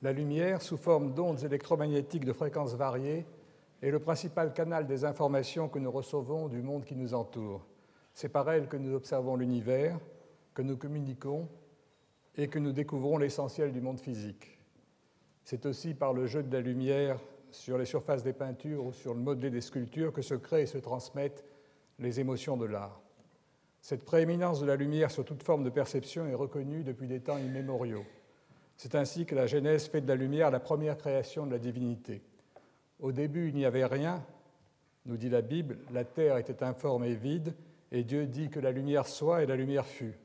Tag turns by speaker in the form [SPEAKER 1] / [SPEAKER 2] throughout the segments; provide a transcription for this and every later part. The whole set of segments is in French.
[SPEAKER 1] La lumière, sous forme d'ondes électromagnétiques de fréquences variées, est le principal canal des informations que nous recevons du monde qui nous entoure. C'est par elle que nous observons l'univers, que nous communiquons et que nous découvrons l'essentiel du monde physique. C'est aussi par le jeu de la lumière sur les surfaces des peintures ou sur le modelé des sculptures que se créent et se transmettent les émotions de l'art. Cette prééminence de la lumière sur toute forme de perception est reconnue depuis des temps immémoriaux. C'est ainsi que la Genèse fait de la lumière la première création de la divinité. Au début, il n'y avait rien, nous dit la Bible, la terre était informe et vide, et Dieu dit que la lumière soit et la lumière fut.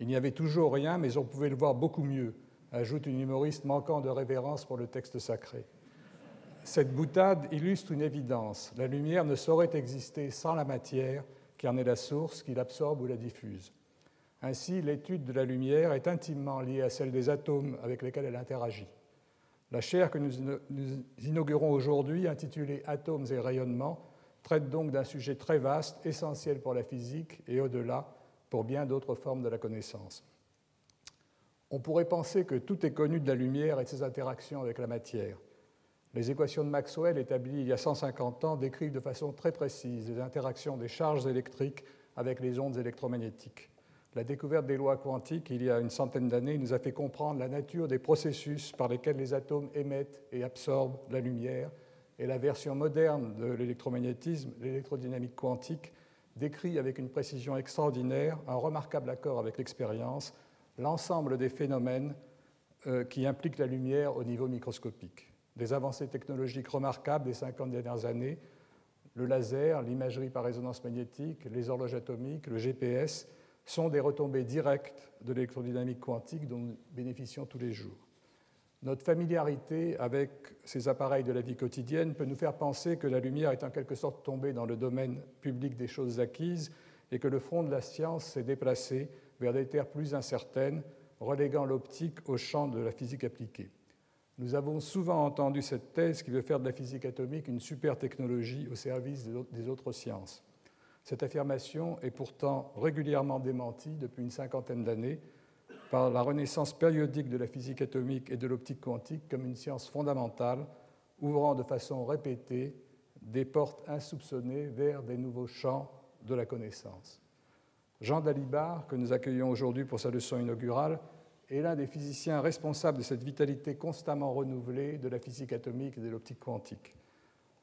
[SPEAKER 1] Il n'y avait toujours rien, mais on pouvait le voir beaucoup mieux, ajoute une humoriste manquant de révérence pour le texte sacré. Cette boutade illustre une évidence. La lumière ne saurait exister sans la matière, qui en est la source, qui l'absorbe ou la diffuse. Ainsi, l'étude de la lumière est intimement liée à celle des atomes avec lesquels elle interagit. La chaire que nous inaugurons aujourd'hui, intitulée Atomes et rayonnement, traite donc d'un sujet très vaste, essentiel pour la physique et au-delà pour bien d'autres formes de la connaissance. On pourrait penser que tout est connu de la lumière et de ses interactions avec la matière. Les équations de Maxwell établies il y a 150 ans décrivent de façon très précise les interactions des charges électriques avec les ondes électromagnétiques. La découverte des lois quantiques il y a une centaine d'années nous a fait comprendre la nature des processus par lesquels les atomes émettent et absorbent la lumière, et la version moderne de l'électromagnétisme, l'électrodynamique quantique, décrit avec une précision extraordinaire, un remarquable accord avec l'expérience, l'ensemble des phénomènes euh, qui impliquent la lumière au niveau microscopique. Des avancées technologiques remarquables des 50 dernières années, le laser, l'imagerie par résonance magnétique, les horloges atomiques, le GPS, sont des retombées directes de l'électrodynamique quantique dont nous bénéficions tous les jours. Notre familiarité avec ces appareils de la vie quotidienne peut nous faire penser que la lumière est en quelque sorte tombée dans le domaine public des choses acquises et que le front de la science s'est déplacé vers des terres plus incertaines, reléguant l'optique au champ de la physique appliquée. Nous avons souvent entendu cette thèse qui veut faire de la physique atomique une super technologie au service des autres sciences. Cette affirmation est pourtant régulièrement démentie depuis une cinquantaine d'années par la renaissance périodique de la physique atomique et de l'optique quantique comme une science fondamentale, ouvrant de façon répétée des portes insoupçonnées vers des nouveaux champs de la connaissance. Jean Dalibard, que nous accueillons aujourd'hui pour sa leçon inaugurale, est l'un des physiciens responsables de cette vitalité constamment renouvelée de la physique atomique et de l'optique quantique.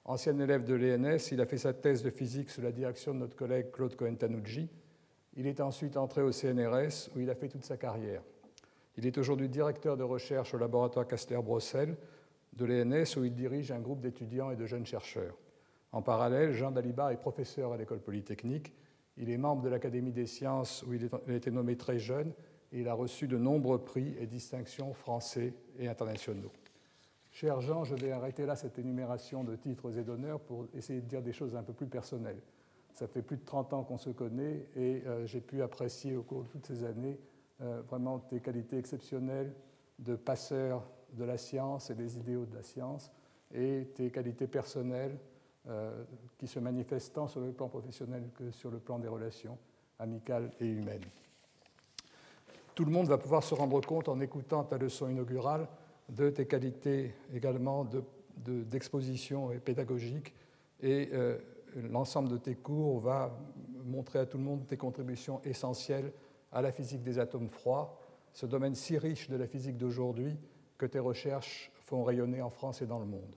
[SPEAKER 1] Ancien élève de l'ENS, il a fait sa thèse de physique sous la direction de notre collègue Claude Cohen-Tanucci. Il est ensuite entré au CNRS où il a fait toute sa carrière. Il est aujourd'hui directeur de recherche au laboratoire Caster-Brossel de l'ENS où il dirige un groupe d'étudiants et de jeunes chercheurs. En parallèle, Jean Dalibar est professeur à l'école polytechnique. Il est membre de l'Académie des sciences où il a été nommé très jeune il a reçu de nombreux prix et distinctions français et internationaux. Cher Jean, je vais arrêter là cette énumération de titres et d'honneurs pour essayer de dire des choses un peu plus personnelles. Ça fait plus de 30 ans qu'on se connaît et euh, j'ai pu apprécier au cours de toutes ces années euh, vraiment tes qualités exceptionnelles de passeur de la science et des idéaux de la science et tes qualités personnelles euh, qui se manifestent tant sur le plan professionnel que sur le plan des relations amicales et humaines tout le monde va pouvoir se rendre compte en écoutant ta leçon inaugurale de tes qualités également d'exposition de, et pédagogique. Et euh, l'ensemble de tes cours va montrer à tout le monde tes contributions essentielles à la physique des atomes froids, ce domaine si riche de la physique d'aujourd'hui que tes recherches font rayonner en France et dans le monde.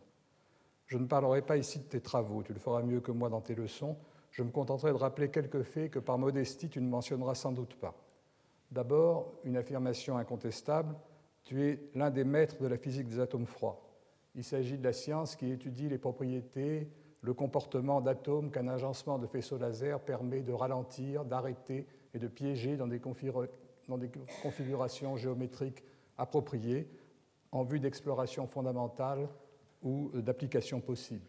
[SPEAKER 1] Je ne parlerai pas ici de tes travaux, tu le feras mieux que moi dans tes leçons. Je me contenterai de rappeler quelques faits que par modestie tu ne mentionneras sans doute pas. D'abord, une affirmation incontestable, tu es l'un des maîtres de la physique des atomes froids. Il s'agit de la science qui étudie les propriétés, le comportement d'atomes qu'un agencement de faisceaux laser permet de ralentir, d'arrêter et de piéger dans des, dans des configurations géométriques appropriées en vue d'exploration fondamentale ou d'application possible.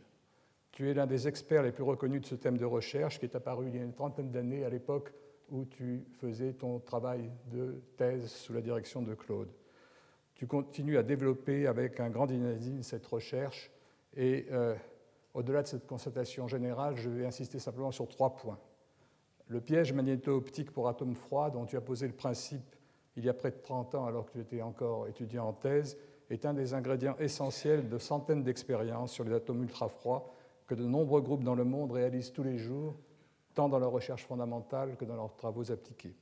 [SPEAKER 1] Tu es l'un des experts les plus reconnus de ce thème de recherche qui est apparu il y a une trentaine d'années à l'époque où tu faisais ton travail de thèse sous la direction de Claude. Tu continues à développer avec un grand dynamisme cette recherche et euh, au-delà de cette constatation générale, je vais insister simplement sur trois points. Le piège magnéto-optique pour atomes froids dont tu as posé le principe il y a près de 30 ans alors que tu étais encore étudiant en thèse est un des ingrédients essentiels de centaines d'expériences sur les atomes ultra-froids que de nombreux groupes dans le monde réalisent tous les jours, tant dans leur recherche fondamentale que dans leurs travaux appliqués.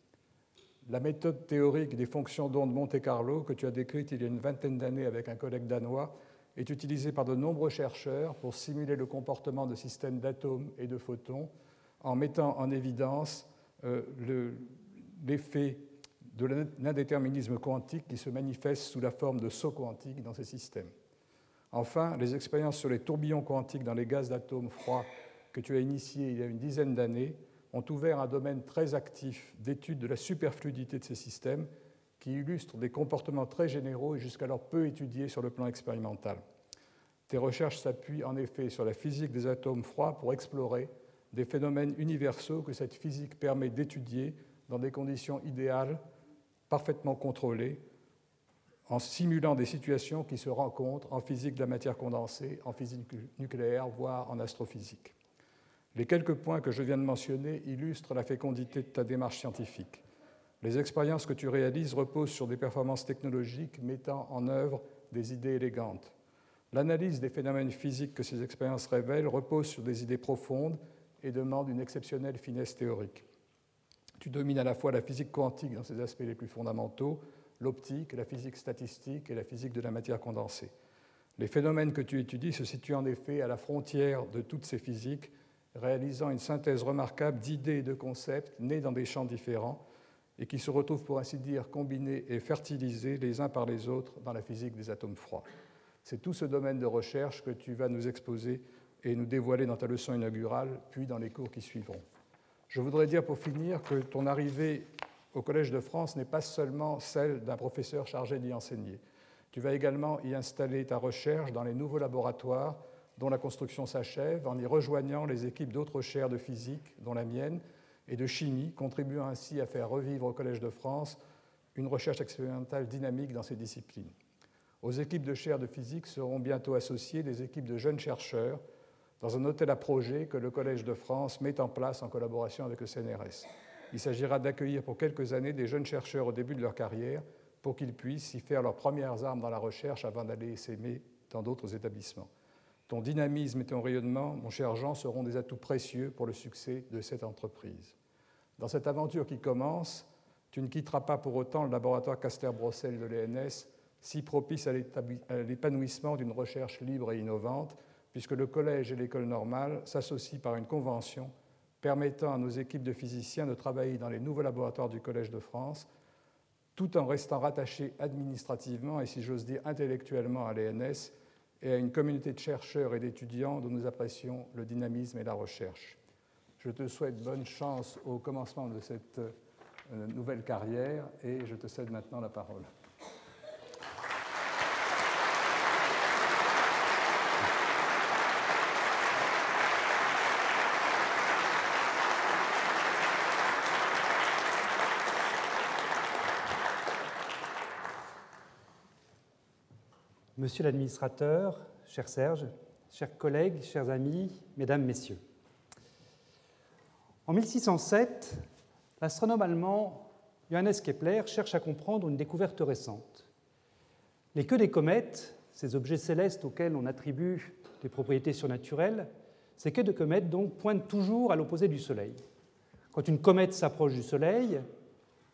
[SPEAKER 1] La méthode théorique des fonctions d'onde Monte-Carlo, que tu as décrite il y a une vingtaine d'années avec un collègue danois, est utilisée par de nombreux chercheurs pour simuler le comportement de systèmes d'atomes et de photons en mettant en évidence euh, l'effet de l'indéterminisme quantique qui se manifeste sous la forme de sauts quantiques dans ces systèmes. Enfin, les expériences sur les tourbillons quantiques dans les gaz d'atomes froids que tu as initiées il y a une dizaine d'années ont ouvert un domaine très actif d'étude de la superfluidité de ces systèmes qui illustrent des comportements très généraux et jusqu'alors peu étudiés sur le plan expérimental. Tes recherches s'appuient en effet sur la physique des atomes froids pour explorer des phénomènes universaux que cette physique permet d'étudier dans des conditions idéales, parfaitement contrôlées, en simulant des situations qui se rencontrent en physique de la matière condensée, en physique nucléaire, voire en astrophysique. Les quelques points que je viens de mentionner illustrent la fécondité de ta démarche scientifique. Les expériences que tu réalises reposent sur des performances technologiques mettant en œuvre des idées élégantes. L'analyse des phénomènes physiques que ces expériences révèlent repose sur des idées profondes et demande une exceptionnelle finesse théorique. Tu domines à la fois la physique quantique dans ses aspects les plus fondamentaux, l'optique, la physique statistique et la physique de la matière condensée. Les phénomènes que tu étudies se situent en effet à la frontière de toutes ces physiques, réalisant une synthèse remarquable d'idées et de concepts nés dans des champs différents et qui se retrouvent pour ainsi dire combinés et fertilisés les uns par les autres dans la physique des atomes froids. C'est tout ce domaine de recherche que tu vas nous exposer et nous dévoiler dans ta leçon inaugurale, puis dans les cours qui suivront. Je voudrais dire pour finir que ton arrivée au Collège de France n'est pas seulement celle d'un professeur chargé d'y enseigner. Tu vas également y installer ta recherche dans les nouveaux laboratoires dont la construction s'achève en y rejoignant les équipes d'autres chaires de physique, dont la mienne, et de chimie, contribuant ainsi à faire revivre au Collège de France une recherche expérimentale dynamique dans ces disciplines. Aux équipes de chaires de physique seront bientôt associées des équipes de jeunes chercheurs dans un hôtel à projet que le Collège de France met en place en collaboration avec le CNRS. Il s'agira d'accueillir pour quelques années des jeunes chercheurs au début de leur carrière pour qu'ils puissent y faire leurs premières armes dans la recherche avant d'aller s'aimer dans d'autres établissements. Ton dynamisme et ton rayonnement, mon cher Jean, seront des atouts précieux pour le succès de cette entreprise. Dans cette aventure qui commence, tu ne quitteras pas pour autant le laboratoire Caster-Brossel de l'ENS, si propice à l'épanouissement d'une recherche libre et innovante, puisque le collège et l'école normale s'associent par une convention permettant à nos équipes de physiciens de travailler dans les nouveaux laboratoires du Collège de France, tout en restant rattachés administrativement et, si j'ose dire, intellectuellement à l'ENS et à une communauté de chercheurs et d'étudiants dont nous apprécions le dynamisme et la recherche. Je te souhaite bonne chance au commencement de cette euh, nouvelle carrière et je te cède maintenant la parole.
[SPEAKER 2] Monsieur l'administrateur, cher Serge, chers collègues, chers amis, mesdames, messieurs. En 1607, l'astronome allemand Johannes Kepler cherche à comprendre une découverte récente. Les queues des comètes, ces objets célestes auxquels on attribue des propriétés surnaturelles, ces queues de comètes donc pointent toujours à l'opposé du Soleil. Quand une comète s'approche du Soleil,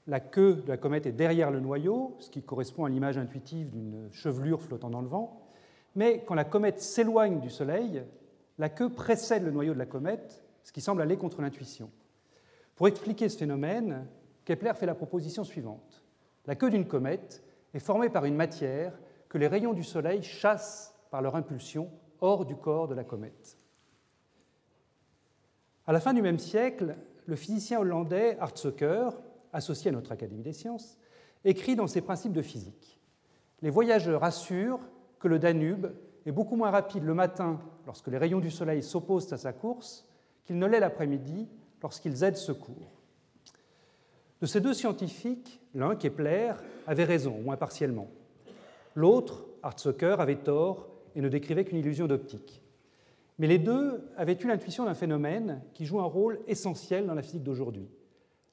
[SPEAKER 2] la queue de la comète est derrière le noyau, ce qui correspond à l'image intuitive d'une chevelure flottant dans le vent. Mais quand la comète s'éloigne du Soleil, la queue précède le noyau de la comète, ce qui semble aller contre l'intuition. Pour expliquer ce phénomène, Kepler fait la proposition suivante. La queue d'une comète est formée par une matière que les rayons du Soleil chassent par leur impulsion hors du corps de la comète. À la fin du même siècle, le physicien hollandais Hartsoeker associé à notre Académie des sciences, écrit dans ses principes de physique. Les voyageurs assurent que le Danube est beaucoup moins rapide le matin lorsque les rayons du soleil s'opposent à sa course qu'il ne l'est l'après-midi lorsqu'ils aident secours. De ces deux scientifiques, l'un, Kepler, avait raison, au moins partiellement. L'autre, Hartsoeker, avait tort et ne décrivait qu'une illusion d'optique. Mais les deux avaient eu l'intuition d'un phénomène qui joue un rôle essentiel dans la physique d'aujourd'hui.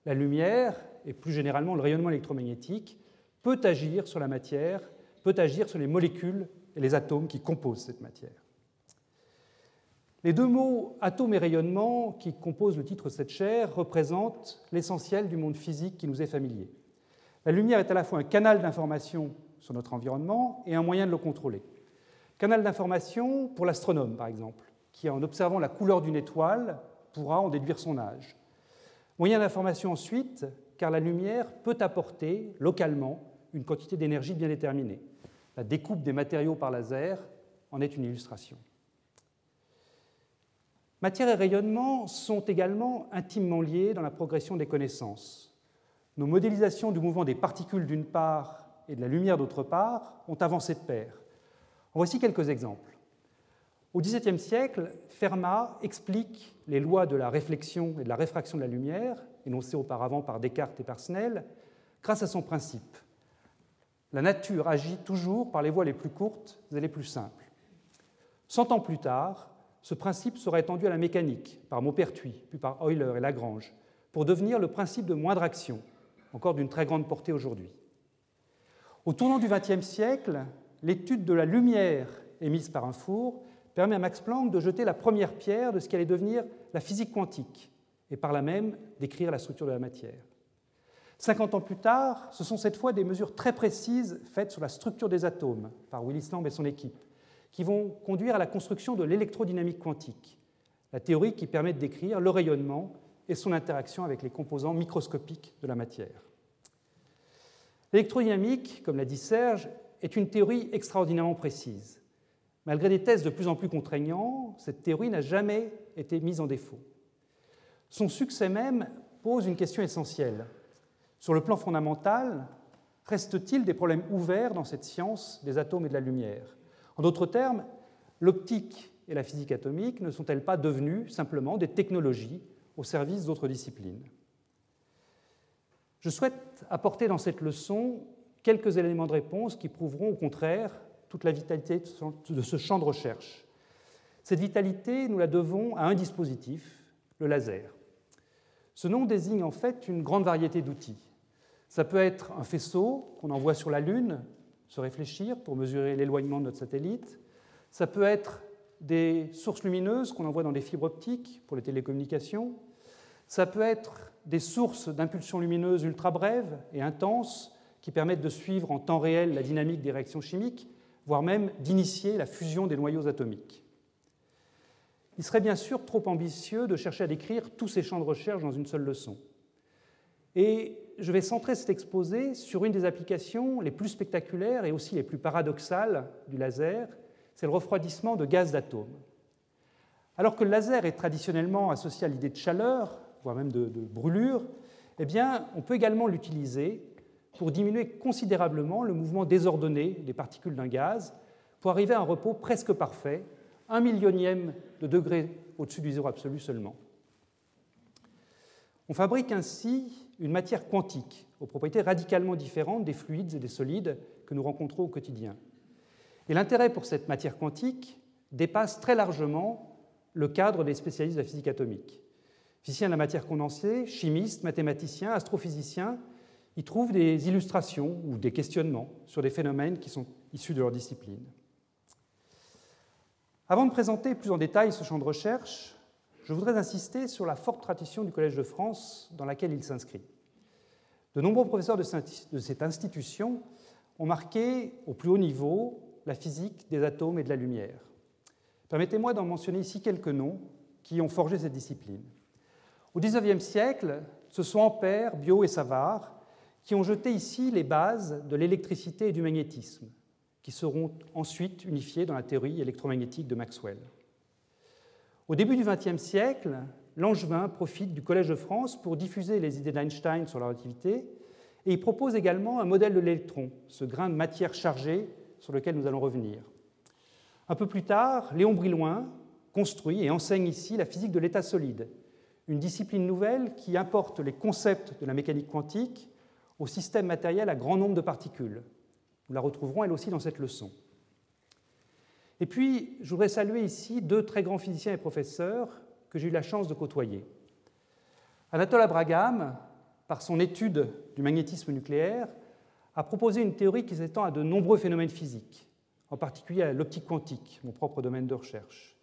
[SPEAKER 2] La lumière, et plus généralement le rayonnement électromagnétique, peut agir sur la matière peut agir sur les molécules et les atomes qui composent cette matière. Les deux mots atome et rayonnement qui composent le titre de cette chaire représentent l'essentiel du monde physique qui nous est familier. La lumière est à la fois un canal d'information sur notre environnement et un moyen de le contrôler. Canal d'information pour l'astronome, par exemple, qui, en observant la couleur d'une étoile, pourra en déduire son âge. Moyen d'information ensuite, car la lumière peut apporter localement une quantité d'énergie bien déterminée. La découpe des matériaux par laser en est une illustration. Matière et rayonnement sont également intimement liés dans la progression des connaissances. Nos modélisations du mouvement des particules d'une part et de la lumière d'autre part ont avancé de pair. En voici quelques exemples. Au XVIIe siècle, Fermat explique les lois de la réflexion et de la réfraction de la lumière, énoncées auparavant par Descartes et par grâce à son principe. La nature agit toujours par les voies les plus courtes et les plus simples. Cent ans plus tard, ce principe sera étendu à la mécanique par Maupertuis, puis par Euler et Lagrange, pour devenir le principe de moindre action, encore d'une très grande portée aujourd'hui. Au tournant du XXe siècle, l'étude de la lumière émise par un four permet à Max Planck de jeter la première pierre de ce qui allait devenir la physique quantique, et par là même d'écrire la structure de la matière. 50 ans plus tard, ce sont cette fois des mesures très précises faites sur la structure des atomes par Willis Lamb et son équipe, qui vont conduire à la construction de l'électrodynamique quantique, la théorie qui permet de décrire le rayonnement et son interaction avec les composants microscopiques de la matière. L'électrodynamique, comme l'a dit Serge, est une théorie extraordinairement précise. Malgré des tests de plus en plus contraignants, cette théorie n'a jamais été mise en défaut. Son succès même pose une question essentielle. Sur le plan fondamental, reste-t-il des problèmes ouverts dans cette science des atomes et de la lumière? En d'autres termes, l'optique et la physique atomique ne sont-elles pas devenues simplement des technologies au service d'autres disciplines? Je souhaite apporter dans cette leçon quelques éléments de réponse qui prouveront au contraire toute la vitalité de ce champ de recherche. Cette vitalité, nous la devons à un dispositif, le laser. Ce nom désigne en fait une grande variété d'outils. Ça peut être un faisceau qu'on envoie sur la Lune se réfléchir pour mesurer l'éloignement de notre satellite. Ça peut être des sources lumineuses qu'on envoie dans des fibres optiques pour les télécommunications. Ça peut être des sources d'impulsions lumineuses ultra brèves et intenses qui permettent de suivre en temps réel la dynamique des réactions chimiques, voire même d'initier la fusion des noyaux atomiques. Il serait bien sûr trop ambitieux de chercher à décrire tous ces champs de recherche dans une seule leçon. Et je vais centrer cet exposé sur une des applications les plus spectaculaires et aussi les plus paradoxales du laser, c'est le refroidissement de gaz d'atomes. Alors que le laser est traditionnellement associé à l'idée de chaleur, voire même de, brûlure, eh on peut également l'utiliser pour diminuer considérablement le mouvement désordonné des particules d'un gaz, pour arriver à un repos presque parfait un millionième de degré au-dessus du zéro absolu seulement. On fabrique ainsi une matière quantique aux propriétés radicalement différentes des fluides et des solides que nous rencontrons au quotidien. Et l'intérêt pour cette matière quantique dépasse très largement le cadre des spécialistes de la physique atomique. Physiciens de la matière condensée, chimistes, mathématiciens, astrophysiciens y trouvent des illustrations ou des questionnements sur des phénomènes qui sont issus de leur discipline. Avant de présenter plus en détail ce champ de recherche, je voudrais insister sur la forte tradition du Collège de France dans laquelle il s'inscrit. De nombreux professeurs de cette institution ont marqué au plus haut niveau la physique des atomes et de la lumière. Permettez-moi d'en mentionner ici quelques noms qui ont forgé cette discipline. Au XIXe siècle, ce sont Ampère, Biot et Savard qui ont jeté ici les bases de l'électricité et du magnétisme, qui seront ensuite unifiés dans la théorie électromagnétique de Maxwell. Au début du XXe siècle, Langevin profite du Collège de France pour diffuser les idées d'Einstein sur la relativité et il propose également un modèle de l'électron, ce grain de matière chargée sur lequel nous allons revenir. Un peu plus tard, Léon Brillouin construit et enseigne ici la physique de l'état solide, une discipline nouvelle qui importe les concepts de la mécanique quantique au système matériel à grand nombre de particules, nous la retrouverons elle aussi dans cette leçon. Et puis, je voudrais saluer ici deux très grands physiciens et professeurs que j'ai eu la chance de côtoyer. Anatole Abraham, par son étude du magnétisme nucléaire, a proposé une théorie qui s'étend à de nombreux phénomènes physiques, en particulier à l'optique quantique, mon propre domaine de recherche.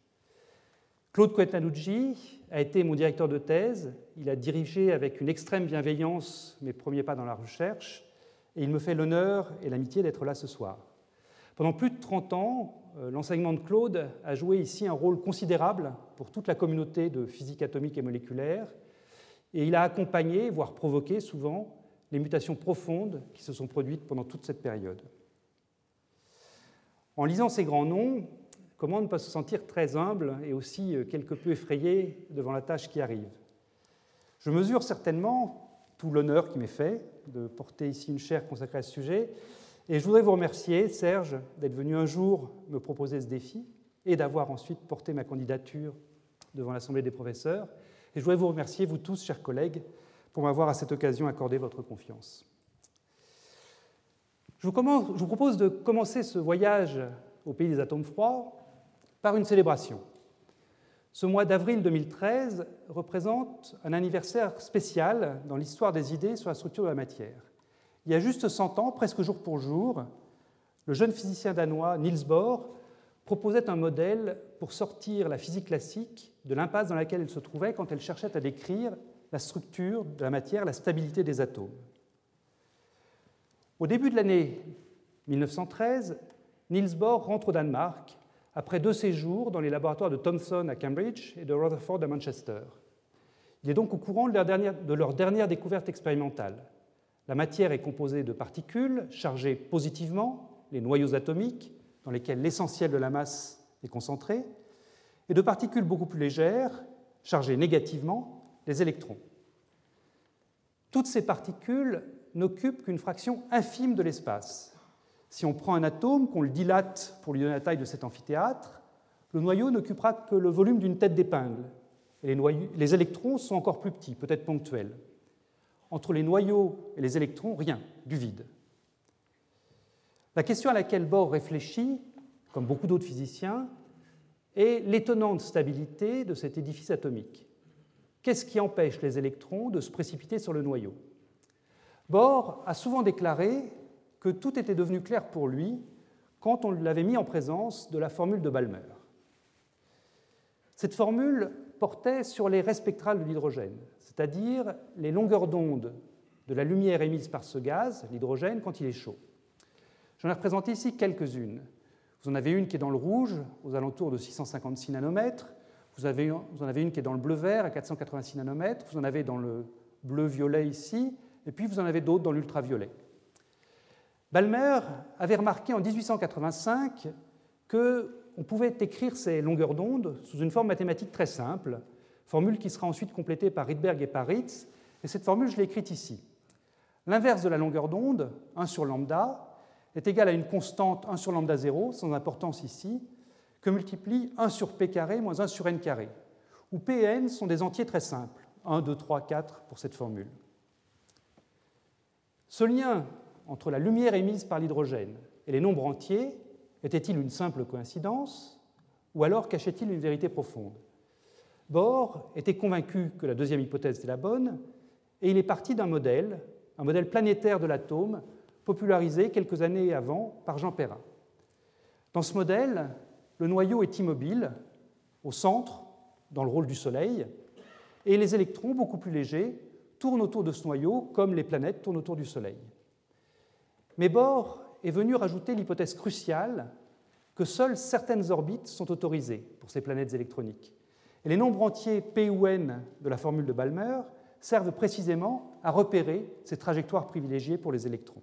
[SPEAKER 2] Claude Coetnanucci a été mon directeur de thèse. Il a dirigé avec une extrême bienveillance mes premiers pas dans la recherche et il me fait l'honneur et l'amitié d'être là ce soir. Pendant plus de 30 ans, euh, l'enseignement de Claude a joué ici un rôle considérable pour toute la communauté de physique atomique et moléculaire et il a accompagné, voire provoqué souvent, les mutations profondes qui se sont produites pendant toute cette période. En lisant ces grands noms, comment ne pas se sentir très humble et aussi euh, quelque peu effrayé devant la tâche qui arrive Je mesure certainement tout l'honneur qui m'est fait de porter ici une chaire consacrée à ce sujet, et je voudrais vous remercier, Serge, d'être venu un jour me proposer ce défi et d'avoir ensuite porté ma candidature devant l'Assemblée des professeurs. Et je voudrais vous remercier, vous tous, chers collègues, pour m'avoir à cette occasion accordé votre confiance. Je vous, je vous propose de commencer ce voyage au pays des atomes froids par une célébration. Ce mois d'avril 2013 représente un anniversaire spécial dans l'histoire des idées sur la structure de la matière. Il y a juste 100 ans, presque jour pour jour, le jeune physicien danois Niels Bohr proposait un modèle pour sortir la physique classique de l'impasse dans laquelle elle se trouvait quand elle cherchait à décrire la structure de la matière, la stabilité des atomes. Au début de l'année 1913, Niels Bohr rentre au Danemark après deux séjours dans les laboratoires de Thomson à Cambridge et de Rutherford à Manchester. Il est donc au courant de leur dernière, découverte expérimentale. La matière est composée de particules chargées positivement, les noyaux atomiques, dans lesquels l'essentiel de la masse est concentré, et de particules beaucoup plus légères, chargées négativement, les électrons. Toutes ces particules n'occupent qu'une fraction infime de l'espace, si on prend un atome, qu'on le dilate pour lui donner la taille de cet amphithéâtre, le noyau n'occupera que le volume d'une tête d'épingle. Les, les électrons sont encore plus petits, peut-être ponctuels. Entre les noyaux et les électrons, rien, du vide. La question à laquelle Bohr réfléchit, comme beaucoup d'autres physiciens, est l'étonnante stabilité de cet édifice atomique. Qu'est-ce qui empêche les électrons de se précipiter sur le noyau? Bohr a souvent déclaré que tout était devenu clair pour lui quand on l'avait mis en présence de la formule de Balmer. Cette formule portait sur les raies spectrales de l'hydrogène, c'est-à-dire les longueurs d'onde de la lumière émise par ce gaz, l'hydrogène, quand il est chaud. J'en ai représenté ici quelques-unes. Vous en avez une qui est dans le rouge, aux alentours de 656 nanomètres. Vous, vous en avez une qui est dans le bleu-vert, à 486 nanomètres. Vous en avez dans le bleu-violet ici. Et puis vous en avez d'autres dans l'ultraviolet. Balmer avait remarqué en 1885 qu'on pouvait écrire ces longueurs d'onde sous une forme mathématique très simple, formule qui sera ensuite complétée par Rydberg et par Ritz, et cette formule, je l'ai écrite ici. L'inverse de la longueur d'onde, 1 sur lambda, est égal à une constante 1 sur lambda 0, sans importance ici, que multiplie 1 sur p carré moins 1 sur n carré, où p et n sont des entiers très simples, 1, 2, 3, 4 pour cette formule. Ce lien entre la lumière émise par l'hydrogène et les nombres entiers était-il une simple coïncidence ou alors cachait-il une vérité profonde? Bohr était convaincu que la deuxième hypothèse était la bonne et il est parti d'un modèle, un modèle planétaire de l'atome, popularisé quelques années avant par Jean Perrin. Dans ce modèle, le noyau est immobile, au centre, dans le rôle du Soleil, et les électrons, beaucoup plus légers, tournent autour de ce noyau comme les planètes tournent autour du Soleil. Mais Bohr est venu rajouter l'hypothèse cruciale que seules certaines orbites sont autorisées pour ces planètes électroniques. Et les nombres entiers P ou N de la formule de Balmer servent précisément à repérer ces trajectoires privilégiées pour les électrons.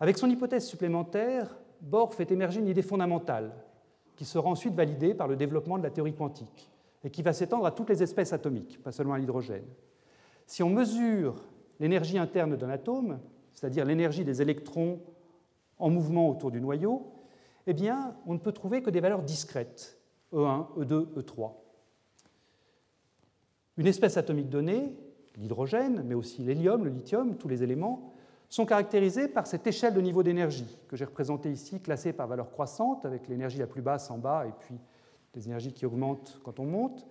[SPEAKER 2] Avec son hypothèse supplémentaire, Bohr fait émerger une idée fondamentale qui sera ensuite validée par le développement de la théorie quantique et qui va s'étendre à toutes les espèces atomiques, pas seulement à l'hydrogène. Si on mesure l'énergie interne d'un atome, c'est-à-dire l'énergie des électrons en mouvement autour du noyau, eh bien, on ne peut trouver que des valeurs discrètes, E1, E2, E3. Une espèce atomique donnée, l'hydrogène, mais aussi l'hélium, le lithium, tous les éléments, sont caractérisés par cette échelle de niveau d'énergie que j'ai représentée ici, classée par valeur croissante, avec l'énergie la plus basse en bas et puis les énergies qui augmentent quand on monte.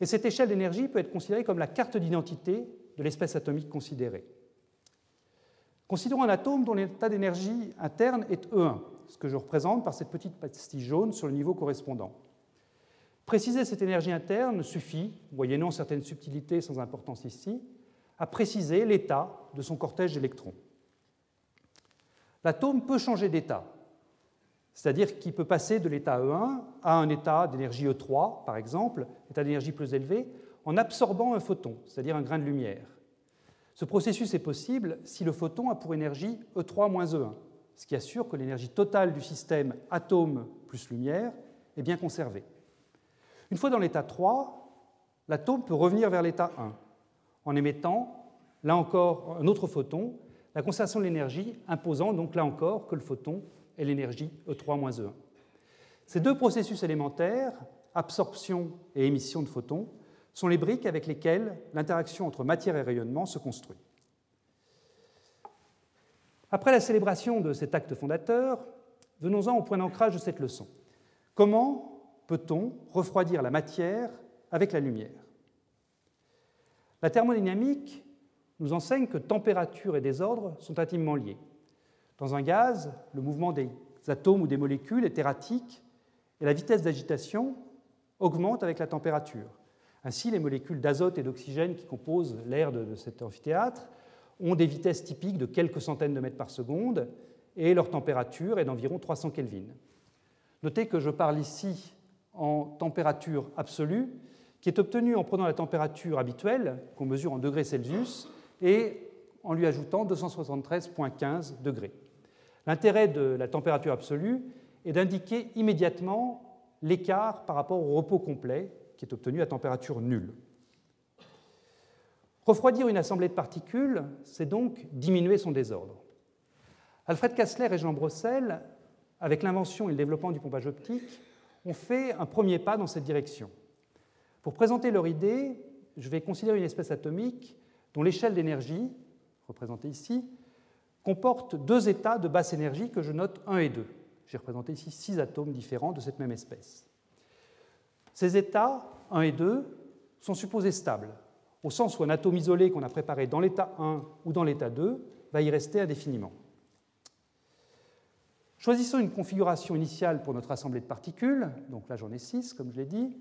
[SPEAKER 2] Et cette échelle d'énergie peut être considérée comme la carte d'identité de l'espèce atomique considérée. Considérons un atome dont l'état d'énergie interne est E1, ce que je représente par cette petite pastille jaune sur le niveau correspondant. Préciser cette énergie interne suffit, moyennant certaines subtilités sans importance ici, à préciser l'état de son cortège d'électrons. L'atome peut changer d'état, c'est-à-dire qu'il peut passer de l'état E1 à un état d'énergie E3, par exemple, état d'énergie plus élevé, en absorbant un photon, c'est-à-dire un grain de lumière. Ce processus est possible si le photon a pour énergie E3 moins E1, ce qui assure que l'énergie totale du système atome plus lumière est bien conservée. Une fois dans l'état 3, l'atome peut revenir vers l'état 1 en émettant, là encore, un autre photon, la conservation de l'énergie imposant donc là encore que le photon ait l'énergie E3 moins E1. Ces deux processus élémentaires, absorption et émission de photons, sont les briques avec lesquelles l'interaction entre matière et rayonnement se construit. Après la célébration de cet acte fondateur, venons-en au point d'ancrage de cette leçon. Comment peut-on refroidir la matière avec la lumière? La thermodynamique nous enseigne que température et désordre sont intimement liés. Dans un gaz, le mouvement des atomes ou des molécules est erratique et la vitesse d'agitation augmente avec la température. Ainsi, les molécules d'azote et d'oxygène qui composent l'air de, cet amphithéâtre ont des vitesses typiques de quelques centaines de mètres par seconde et leur température est d'environ 300 Kelvin. Notez que je parle ici en température absolue, qui est obtenue en prenant la température habituelle, qu'on mesure en degrés Celsius, et en lui ajoutant 273,15 degrés. L'intérêt de la température absolue est d'indiquer immédiatement l'écart par rapport au repos complet, qui est obtenu à température nulle. Refroidir une assemblée de particules, c'est donc diminuer son désordre. Alfred Kassler et Jean Brossel, avec l'invention et le développement du pompage optique, ont fait un premier pas dans cette direction. Pour présenter leur idée, je vais considérer une espèce atomique dont l'échelle d'énergie, représentée ici, comporte deux états de basse énergie que je note 1 et 2. J'ai représenté ici six atomes différents de cette même espèce. Ces états, 1 et 2, sont supposés stables, au sens où un atome isolé qu'on a préparé dans l'état 1 ou dans l'état 2 va y rester indéfiniment. Choisissons une configuration initiale pour notre assemblée de particules, donc là j'en ai 6, comme je l'ai dit,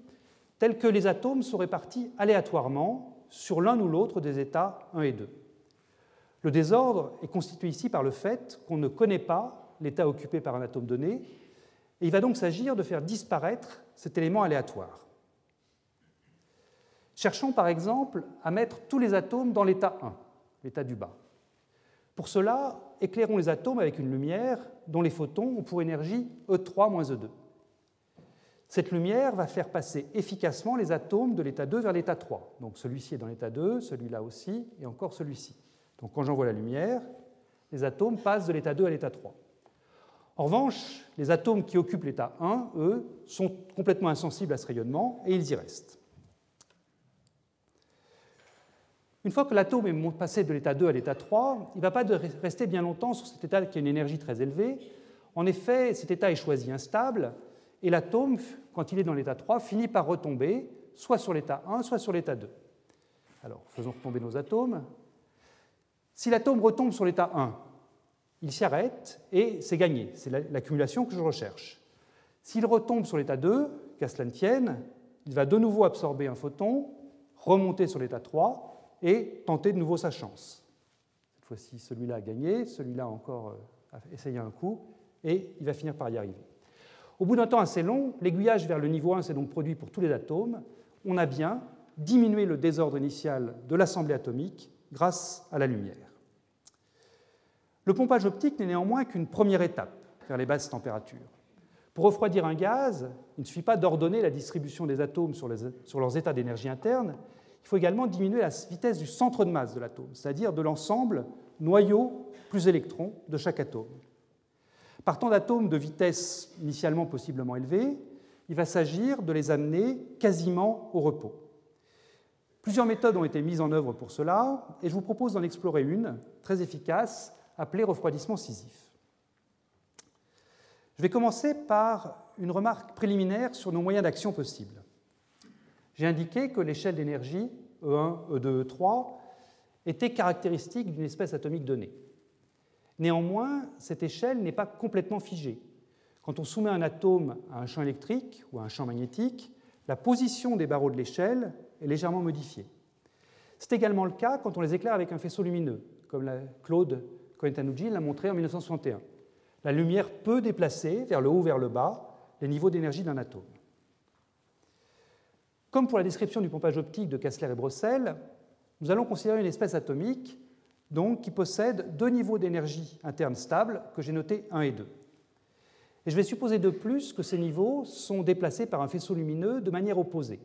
[SPEAKER 2] telle que les atomes sont répartis aléatoirement sur l'un ou l'autre des états 1 et 2. Le désordre est constitué ici par le fait qu'on ne connaît pas l'état occupé par un atome donné et il va donc s'agir de faire disparaître cet élément aléatoire. Cherchons par exemple à mettre tous les atomes dans l'état 1, l'état du bas. Pour cela, éclairons les atomes avec une lumière dont les photons ont pour énergie E3 moins E2. Cette lumière va faire passer efficacement les atomes de l'état 2 vers l'état 3. Donc celui-ci est dans l'état 2, celui-là aussi, et encore celui-ci. Donc quand j'envoie la lumière, les atomes passent de l'état 2 à l'état 3. En revanche, les atomes qui occupent l'état 1, eux, sont complètement insensibles à ce rayonnement et ils y restent. Une fois que l'atome est passé de l'état 2 à l'état 3, il ne va pas rester bien longtemps sur cet état qui a une énergie très élevée. En effet, cet état est choisi instable et l'atome, quand il est dans l'état 3, finit par retomber soit sur l'état 1, soit sur l'état 2. Alors, faisons retomber nos atomes. Si l'atome retombe sur l'état 1, il s'y arrête et c'est gagné. C'est l'accumulation que je recherche. S'il retombe sur l'état 2, qu'à cela ne tienne, il va de nouveau absorber un photon, remonter sur l'état 3 et tenter de nouveau sa chance. Cette fois-ci, celui-là a gagné, celui-là a encore euh, essayé un coup, et il va finir par y arriver. Au bout d'un temps assez long, l'aiguillage vers le niveau 1 s'est donc produit pour tous les atomes. On a bien diminué le désordre initial de l'assemblée atomique grâce à la lumière. Le pompage optique n'est néanmoins qu'une première étape vers les basses températures. Pour refroidir un gaz, il ne suffit pas d'ordonner la distribution des atomes sur, leurs états d'énergie interne, il faut également diminuer la vitesse du centre de masse de l'atome, c'est-à-dire de l'ensemble noyau plus électrons de chaque atome. Partant d'atomes de vitesse initialement possiblement élevée, il va s'agir de les amener quasiment au repos. Plusieurs méthodes ont été mises en œuvre pour cela, et je vous propose d'en explorer une, très efficace, appelé refroidissement scisif. Je vais commencer par une remarque préliminaire sur nos moyens d'action possibles. J'ai indiqué que l'échelle d'énergie E1, E2, E3 était caractéristique d'une espèce atomique donnée. Néanmoins, cette échelle n'est pas complètement figée. Quand on soumet un atome à un champ électrique ou à un champ magnétique, la position des barreaux de l'échelle est légèrement modifiée. C'est également le cas quand on les éclaire avec un faisceau lumineux, comme Claude Cohen-Tanucci l'a montré en 1961. La lumière peut déplacer vers le haut vers le bas les niveaux d'énergie d'un atome. Comme pour la description du pompage optique de Kessler et Brossel, nous allons considérer une espèce atomique donc, qui possède deux niveaux d'énergie interne stables que j'ai notés 1 et 2. Et je vais supposer de plus que ces niveaux sont déplacés par un faisceau lumineux de manière opposée.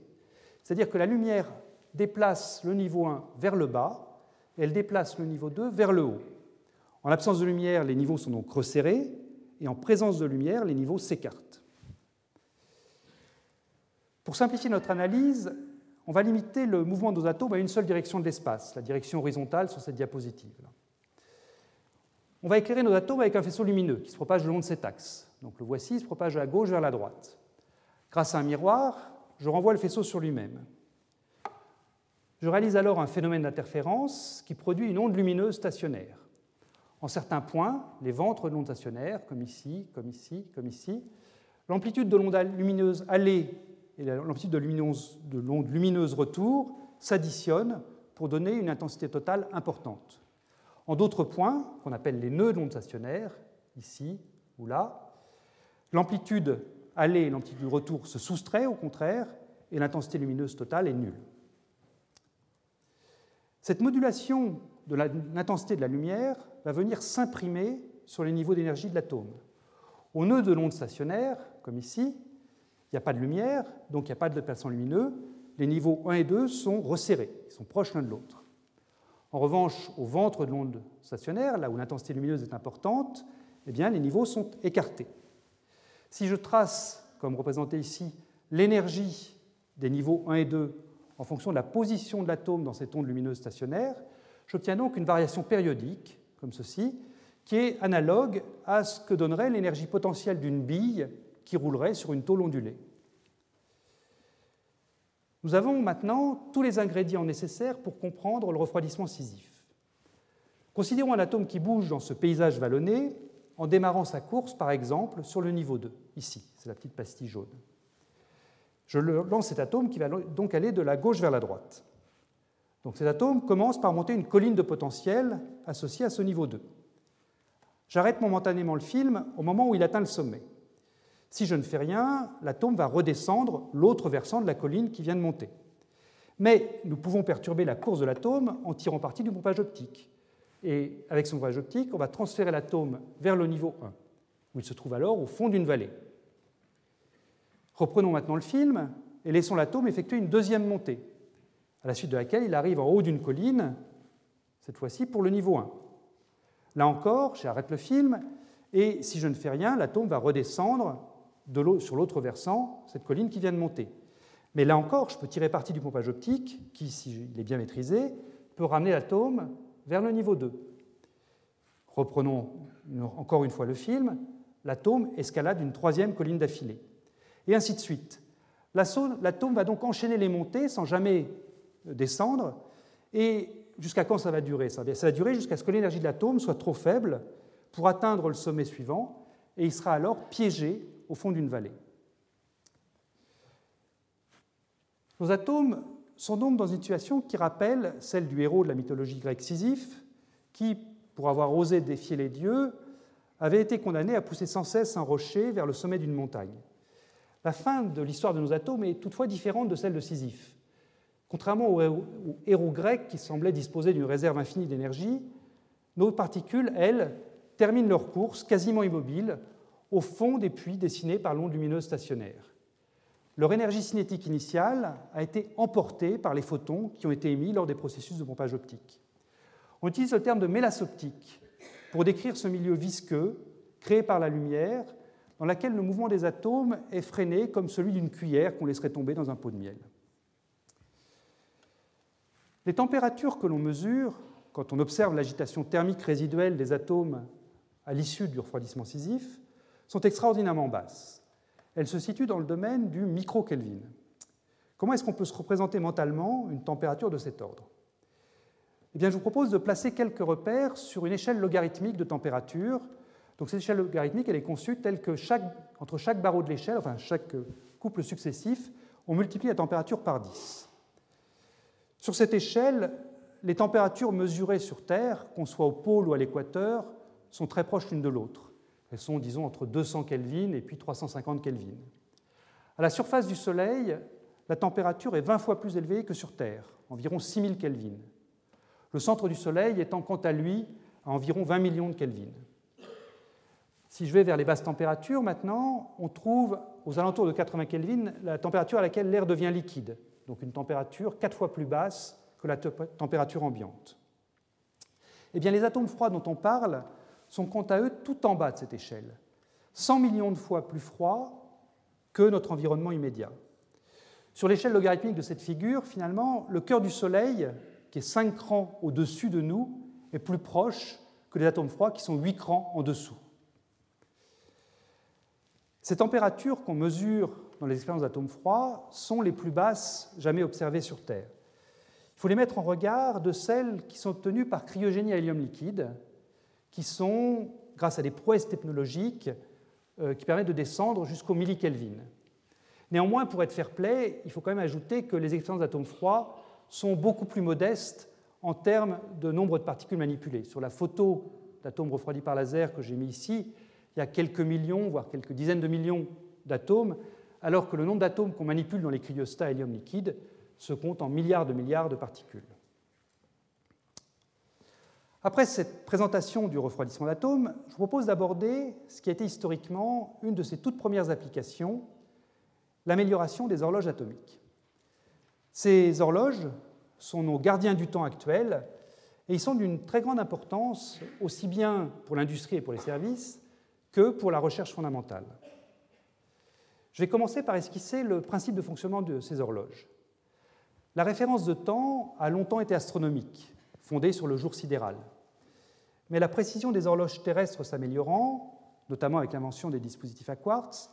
[SPEAKER 2] C'est-à-dire que la lumière déplace le niveau 1 vers le bas et elle déplace le niveau 2 vers le haut. En l'absence de lumière, les niveaux sont donc resserrés et en présence de lumière, les niveaux s'écartent. Pour simplifier notre analyse, on va limiter le mouvement de nos atomes à une seule direction de l'espace, la direction horizontale sur cette diapositive. On va éclairer nos atomes avec un faisceau lumineux qui se propage le long de cet axe. Donc le voici, il se propage de la gauche vers la droite. Grâce à un miroir, je renvoie le faisceau sur lui-même. Je réalise alors un phénomène d'interférence qui produit une onde lumineuse stationnaire. En certains points, les ventres de l'onde stationnaire, comme ici, comme ici, comme ici, l'amplitude de l'onde lumineuse allée et l'amplitude de l'onde lumineuse retour s'additionnent pour donner une intensité totale importante. En d'autres points, qu'on appelle les nœuds de l'onde stationnaire, ici ou là, l'amplitude aller et l'amplitude retour se soustraient au contraire, et l'intensité lumineuse totale est nulle. Cette modulation de l'intensité de la lumière va venir s'imprimer sur les niveaux d'énergie de l'atome. Au nœud de l'onde stationnaire, comme ici, il n'y a pas de lumière, donc il n'y a pas de déplacement lumineux. Les niveaux 1 et 2 sont resserrés, ils sont proches l'un de l'autre. En revanche, au ventre de l'onde stationnaire, là où l'intensité lumineuse est importante, eh bien, les niveaux sont écartés. Si je trace, comme représenté ici, l'énergie des niveaux 1 et 2 en fonction de la position de l'atome dans cette onde lumineuse stationnaire, j'obtiens donc une variation périodique, comme ceci, qui est analogue à ce que donnerait l'énergie potentielle d'une bille qui roulerait sur une tôle ondulée. Nous avons maintenant tous les ingrédients nécessaires pour comprendre le refroidissement scisif. Considérons un atome qui bouge dans ce paysage vallonné en démarrant sa course, par exemple, sur le niveau 2, ici, c'est la petite pastille jaune. Je lance cet atome qui va donc aller de la gauche vers la droite. Donc cet atome commence par monter une colline de potentiel associée à ce niveau 2. J'arrête momentanément le film au moment où il atteint le sommet. Si je ne fais rien, l'atome va redescendre l'autre versant de la colline qui vient de monter. Mais nous pouvons perturber la course de l'atome en tirant parti du pompage optique. Et avec son pompage optique, on va transférer l'atome vers le niveau 1, où il se trouve alors au fond d'une vallée. Reprenons maintenant le film et laissons l'atome effectuer une deuxième montée, à la suite de laquelle il arrive en haut d'une colline, cette fois-ci pour le niveau 1. Là encore, j'arrête le film, et si je ne fais rien, l'atome va redescendre sur l'autre versant, cette colline qui vient de monter. Mais là encore, je peux tirer parti du pompage optique, qui, s'il est bien maîtrisé, peut ramener l'atome vers le niveau 2. Reprenons encore une fois le film. L'atome escalade une troisième colline d'affilée. Et ainsi de suite. L'atome va donc enchaîner les montées sans jamais descendre. Et jusqu'à quand ça va durer? Ça va durer jusqu'à ce que l'énergie de l'atome soit trop faible pour atteindre le sommet suivant, et il sera alors piégé au fond d'une vallée. Nos atomes sont donc dans une situation qui rappelle celle du héros de la mythologie grecque Sisyphe, qui, pour avoir osé défier les dieux, avait été condamné à pousser sans cesse un rocher vers le sommet d'une montagne. La fin de l'histoire de nos atomes est toutefois différente de celle de Sisyphe. Contrairement aux héros grecs qui semblaient disposer d'une réserve infinie d'énergie, nos particules, elles, terminent leur course quasiment immobiles au fond des puits dessinés par l'onde lumineuse stationnaire. Leur énergie cinétique initiale a été emportée par les photons qui ont été émis lors des processus de pompage optique. On utilise le terme de mélasoptique pour décrire ce milieu visqueux créé par la lumière dans lequel le mouvement des atomes est freiné comme celui d'une cuillère qu'on laisserait tomber dans un pot de miel. Les températures que l'on mesure quand on observe l'agitation thermique résiduelle des atomes à l'issue du refroidissement scisif sont extraordinairement basses. Elles se situent dans le domaine du micro-Kelvin. Comment est-ce qu'on peut se représenter mentalement une température de cet ordre? Eh je vous propose de placer quelques repères sur une échelle logarithmique de température. Cette échelle logarithmique, est conçue telle que entre chaque barreau de l'échelle, enfin chaque couple successif, on multiplie la température par 10. Sur cette échelle, les températures mesurées sur Terre, qu'on soit au pôle ou à l'équateur, sont très proches l'une de l'autre. Elles sont, disons, entre 200 Kelvin et puis 350 Kelvin. À la surface du Soleil, la température est 20 fois plus élevée que sur Terre, environ 6000 Kelvin. Le centre du Soleil étant quant à lui à environ 20 millions de Kelvin. Si je vais vers les basses températures maintenant, on trouve aux alentours de 80 Kelvin la température à laquelle l'air devient liquide, donc une température quatre fois plus basse que la température ambiante. Eh bien, les atomes froids dont on parle sont quant à eux tout en bas de cette échelle, 100 millions de fois plus froids que notre environnement immédiat. Sur l'échelle logarithmique de cette figure, finalement, le cœur du Soleil, qui est 5 crans au-dessus de nous, est plus proche que les atomes froids qui sont 8 crans en dessous. Ces températures qu'on mesure dans les expériences d'atomes froids sont les plus basses jamais observées sur Terre. Il faut les mettre en regard de celles qui sont obtenues par cryogénie à hélium liquide, qui sont, grâce à des prouesses technologiques, euh, qui permettent de descendre jusqu'au millikelvin. Néanmoins, pour être fair-play, il faut quand même ajouter que les expériences d'atomes froids sont beaucoup plus modestes en termes de nombre de particules manipulées. Sur la photo d'atomes refroidis par laser que j'ai mis ici, il y a quelques millions, voire quelques dizaines de millions d'atomes, alors que le nombre d'atomes qu'on manipule dans les cryostats hélium liquide se compte en milliards de milliards de particules. Après cette présentation du refroidissement d'atomes, je vous propose d'aborder ce qui a été historiquement une de ses toutes premières applications, l'amélioration des horloges atomiques. Ces horloges sont nos gardiens du temps actuels et ils sont d'une très grande importance aussi bien pour l'industrie et pour les services que pour la recherche fondamentale. Je vais commencer par esquisser le principe de fonctionnement de ces horloges. La référence de temps a longtemps été astronomique, fondée sur le jour sidéral. Mais la précision des horloges terrestres s'améliorant, notamment avec l'invention des dispositifs à quartz,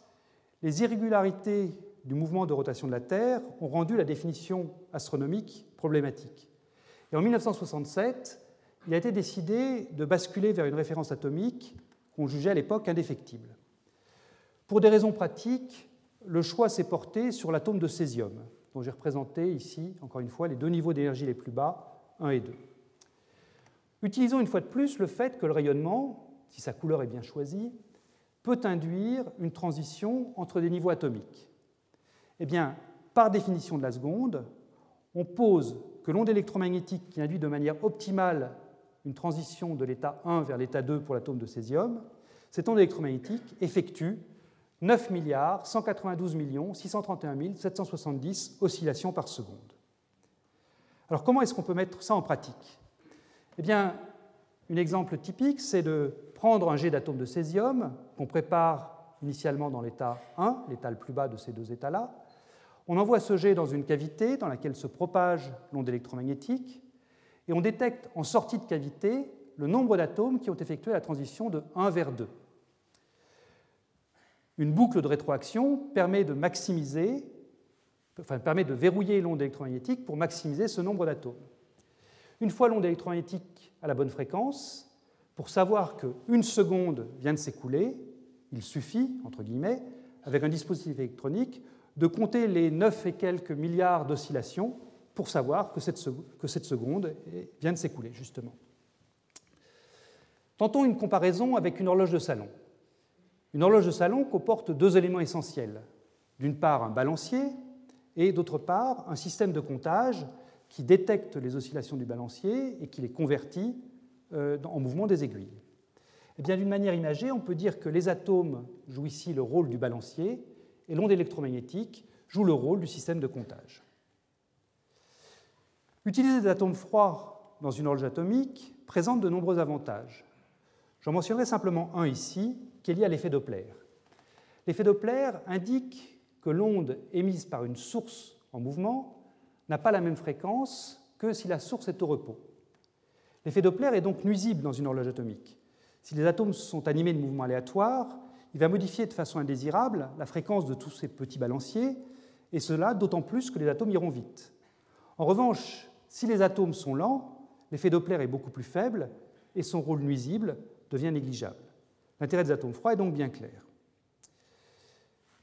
[SPEAKER 2] les irrégularités du mouvement de rotation de la Terre ont rendu la définition astronomique problématique. Et en 1967, il a été décidé de basculer vers une référence atomique qu'on jugeait à l'époque indéfectible. Pour des raisons pratiques, le choix s'est porté sur l'atome de césium, dont j'ai représenté ici, encore une fois, les deux niveaux d'énergie les plus bas, 1 et 2. Utilisons une fois de plus le fait que le rayonnement, si sa couleur est bien choisie, peut induire une transition entre des niveaux atomiques. Eh bien, par définition de la seconde, on pose que l'onde électromagnétique qui induit de manière optimale une transition de l'état 1 vers l'état 2 pour l'atome de césium, cette onde électromagnétique effectue 9 milliards 192 millions 631 770 oscillations par seconde. Alors comment est-ce qu'on peut mettre ça en pratique? Eh bien, un exemple typique, c'est de prendre un jet d'atome de césium qu'on prépare initialement dans l'état 1, l'état le plus bas de ces deux états-là. On envoie ce jet dans une cavité dans laquelle se propage l'onde électromagnétique et on détecte en sortie de cavité le nombre d'atomes qui ont effectué la transition de 1 vers 2. Une boucle de rétroaction permet de maximiser, enfin, permet de verrouiller l'onde électromagnétique pour maximiser ce nombre d'atomes. Une fois l'onde électromagnétique à la bonne fréquence, pour savoir qu'une seconde vient de s'écouler, il suffit, entre guillemets, avec un dispositif électronique, de compter les 9 et quelques milliards d'oscillations pour savoir que cette, que cette seconde vient de s'écouler, justement. Tentons une comparaison avec une horloge de salon. Une horloge de salon comporte deux éléments essentiels. D'une part, un balancier et d'autre part, un système de comptage qui détecte les oscillations du balancier et qui les convertit euh, en mouvement des aiguilles. Eh bien, d'une manière imagée, on peut dire que les atomes jouent ici le rôle du balancier et l'onde électromagnétique joue le rôle du système de comptage. Utiliser des atomes froids dans une horloge atomique présente de nombreux avantages. J'en mentionnerai simplement un ici, qui est lié à l'effet Doppler. L'effet Doppler indique que l'onde émise par une source en mouvement n'a pas la même fréquence que si la source est au repos. L'effet Doppler est donc nuisible dans une horloge atomique. Si les atomes sont animés de mouvements aléatoires, il va modifier de façon indésirable la fréquence de tous ces petits balanciers, et cela d'autant plus que les atomes iront vite. En revanche, si les atomes sont lents, l'effet Doppler est beaucoup plus faible et son rôle nuisible devient négligeable. L'intérêt des atomes froids est donc bien clair.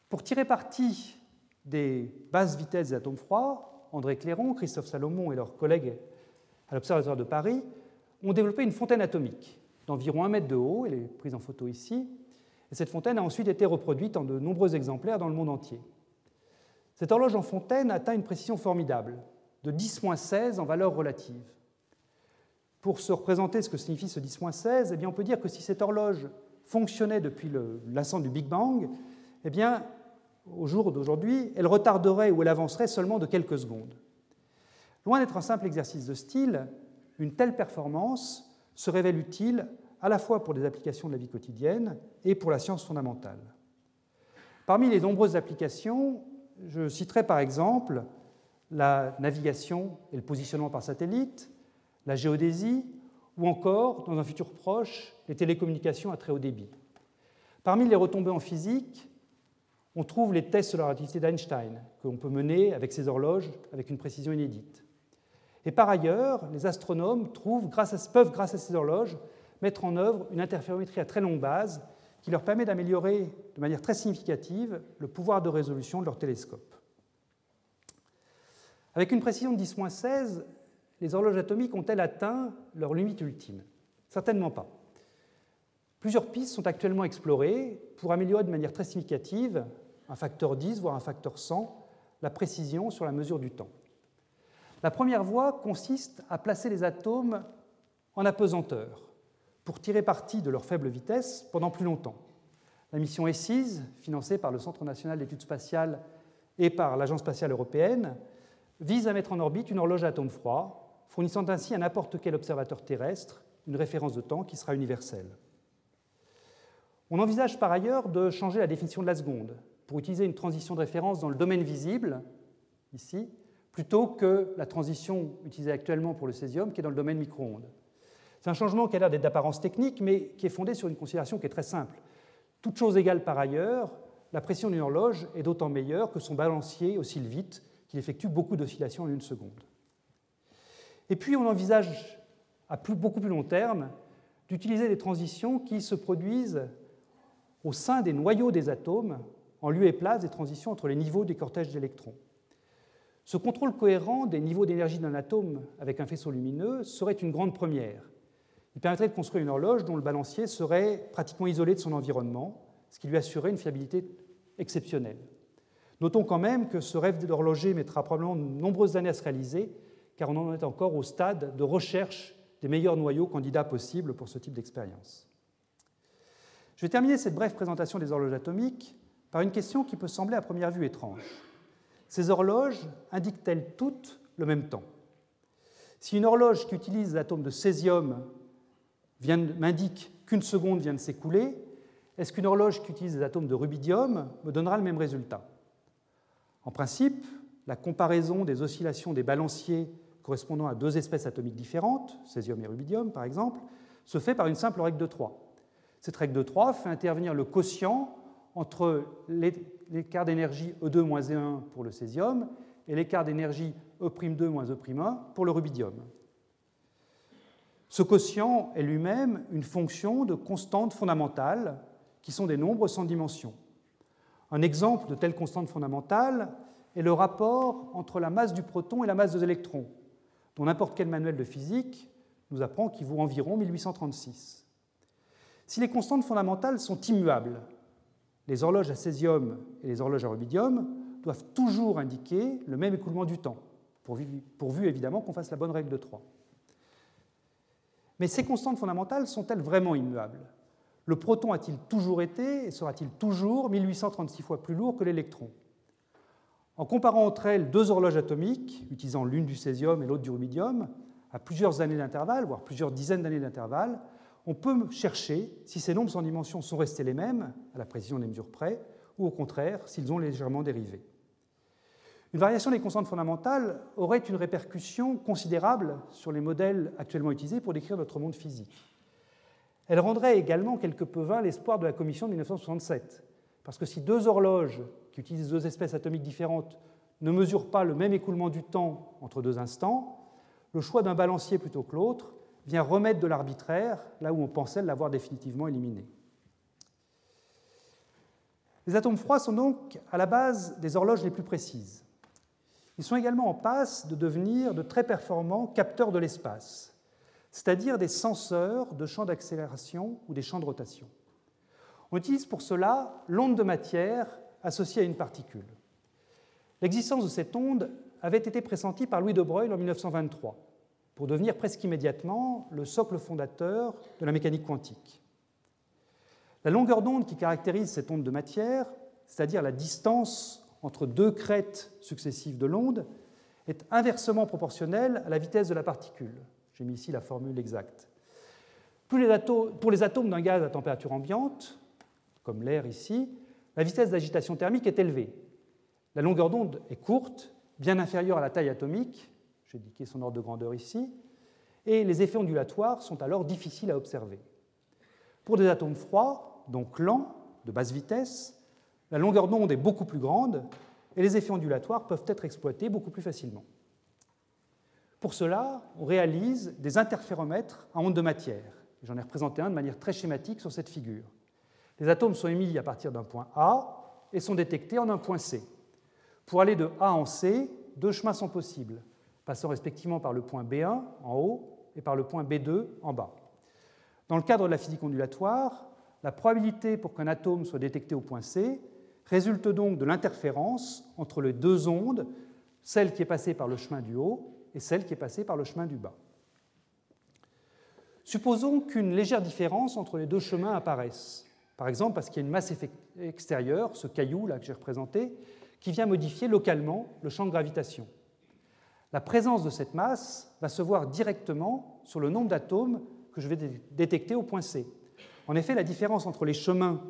[SPEAKER 2] Pour tirer parti des basses vitesses des atomes froids, André Clairon, Christophe Salomon et leurs collègues à l'Observatoire de Paris ont développé une fontaine atomique d'environ un mètre de haut, elle est prise en photo ici, et cette fontaine a ensuite été reproduite en de nombreux exemplaires dans le monde entier. Cette horloge en fontaine atteint une précision formidable, de 10-16 en valeur relative. Pour se représenter ce que signifie ce 10-16, eh on peut dire que si cette horloge fonctionnait depuis l'instant du Big Bang, eh bien, au jour d'aujourd'hui, elle retarderait ou elle avancerait seulement de quelques secondes. Loin d'être un simple exercice de style, une telle performance se révèle utile à la fois pour des applications de la vie quotidienne et pour la science fondamentale. Parmi les nombreuses applications, je citerai par exemple la navigation et le positionnement par satellite, la géodésie ou encore, dans un futur proche, les télécommunications à très haut débit. Parmi les retombées en physique, on trouve les tests sur la relativité d'Einstein, que l'on peut mener avec ces horloges avec une précision inédite. Et par ailleurs, les astronomes peuvent, grâce à ces horloges, mettre en œuvre une interférométrie à très longue base qui leur permet d'améliorer de manière très significative le pouvoir de résolution de leur télescope. Avec une précision de 10-16, les horloges atomiques ont-elles atteint leur limite ultime? Certainement pas. Plusieurs pistes sont actuellement explorées pour améliorer de manière très significative, un facteur 10, voire un facteur 100, la précision sur la mesure du temps. La première voie consiste à placer les atomes en apesanteur pour tirer parti de leur faible vitesse pendant plus longtemps. La mission ESSIS, financée par le Centre national d'études spatiales et par l'Agence spatiale européenne, vise à mettre en orbite une horloge à atomes froids, fournissant ainsi à n'importe quel observateur terrestre une référence de temps qui sera universelle. On envisage par ailleurs de changer la définition de la seconde pour utiliser une transition de référence dans le domaine visible, ici, plutôt que la transition utilisée actuellement pour le césium qui est dans le domaine micro-ondes. C'est un changement qui a l'air d'être d'apparence technique, mais qui est fondé sur une considération qui est très simple. Toute chose égale par ailleurs, la pression d'une horloge est d'autant meilleure que son balancier oscille vite, qu'il effectue beaucoup d'oscillations en une seconde. Et puis on envisage à beaucoup plus long terme d'utiliser des transitions qui se produisent au sein des noyaux des atomes, en lieu et place des transitions entre les niveaux des cortèges d'électrons. Ce contrôle cohérent des niveaux d'énergie d'un atome avec un faisceau lumineux serait une grande première. Il permettrait de construire une horloge dont le balancier serait pratiquement isolé de son environnement, ce qui lui assurerait une fiabilité exceptionnelle. Notons quand même que ce rêve d'horloger mettra probablement de nombreuses années à se réaliser, car on en est encore au stade de recherche des meilleurs noyaux candidats possibles pour ce type d'expérience. Je vais terminer cette brève présentation des horloges atomiques par une question qui peut sembler à première vue étrange. Ces horloges indiquent-elles toutes le même temps? Si une horloge qui utilise l'atome de césium m'indique qu'une seconde vient de s'écouler, est-ce qu'une horloge qui utilise des atomes de rubidium me donnera le même résultat? En principe, la comparaison des oscillations des balanciers correspondant à deux espèces atomiques différentes, césium et rubidium par exemple, se fait par une simple règle de 3. Cette règle de 3 fait intervenir le quotient entre l'écart d'énergie E2-E1 pour le césium et l'écart d'énergie E'2-E'1 pour le rubidium. Ce quotient est lui-même une fonction de constantes fondamentales qui sont des nombres sans dimension. Un exemple de telle constante fondamentale est le rapport entre la masse du proton et la masse des électrons, dont n'importe quel manuel de physique nous apprend qu'il vaut environ 1836. Si les constantes fondamentales sont immuables, les horloges à césium et les horloges à rubidium doivent toujours indiquer le même écoulement du temps, pourvu, évidemment qu'on fasse la bonne règle de 3. Mais ces constantes fondamentales sont-elles vraiment immuables? Le proton a-t-il toujours été et sera-t-il toujours 1836 fois plus lourd que l'électron? En comparant entre elles deux horloges atomiques, utilisant l'une du césium et l'autre du rubidium, à plusieurs années d'intervalle, voire plusieurs dizaines d'années d'intervalle, on peut chercher si ces nombres sans dimension sont restés les mêmes, à la précision des mesures près, ou au contraire, s'ils ont légèrement dérivé. Une variation des constantes fondamentales aurait une répercussion considérable sur les modèles actuellement utilisés pour décrire notre monde physique. Elle rendrait également quelque peu vain l'espoir de la Commission de 1967, parce que si deux horloges qui utilisent deux espèces atomiques différentes ne mesurent pas le même écoulement du temps entre deux instants, le choix d'un balancier plutôt que l'autre vient remettre de l'arbitraire là où on pensait l'avoir définitivement éliminé. Les atomes froids sont donc à la base des horloges les plus précises. Ils sont également en passe de devenir de très performants capteurs de l'espace, c'est-à-dire des senseurs de champs d'accélération ou des champs de rotation. On utilise pour cela l'onde de matière associée à une particule. L'existence de cette onde avait été pressentie par Louis de Broglie en 1923 pour devenir presque immédiatement le socle fondateur de la mécanique quantique. La longueur d'onde qui caractérise cette onde de matière, c'est-à-dire la distance entre deux crêtes successives de l'onde, est inversement proportionnelle à la vitesse de la particule. J'ai mis ici la formule exacte. pour les atomes d'un gaz à température ambiante, comme l'air ici, la vitesse d'agitation thermique est élevée. La longueur d'onde est courte, bien inférieure à la taille atomique, j'ai indiqué son ordre de grandeur ici, et les effets ondulatoires sont alors difficiles à observer. Pour des atomes froids, donc lents, de basse vitesse, la longueur d'onde est beaucoup plus grande et les effets ondulatoires peuvent être exploités beaucoup plus facilement. Pour cela, on réalise des interféromètres à onde de matière. J'en ai représenté un de manière très schématique sur cette figure. Les atomes sont émis à partir d'un point A et sont détectés en un point C. Pour aller de A en C, deux chemins sont possibles, passant respectivement par le point B1 en haut et par le point B2 en bas. Dans le cadre de la physique ondulatoire, la probabilité pour qu'un atome soit détecté au point C résulte donc de l'interférence entre les deux ondes, celle qui est passée par le chemin du haut et celle qui est passée par le chemin du bas. Supposons qu'une légère différence entre les deux chemins apparaisse. Par exemple, parce qu'il y a une masse extérieure, ce caillou là que j'ai représenté, qui vient modifier localement le champ de gravitation. La présence de cette masse va se voir directement sur le nombre d'atomes que je vais détecter au point C. En effet, la différence entre les chemins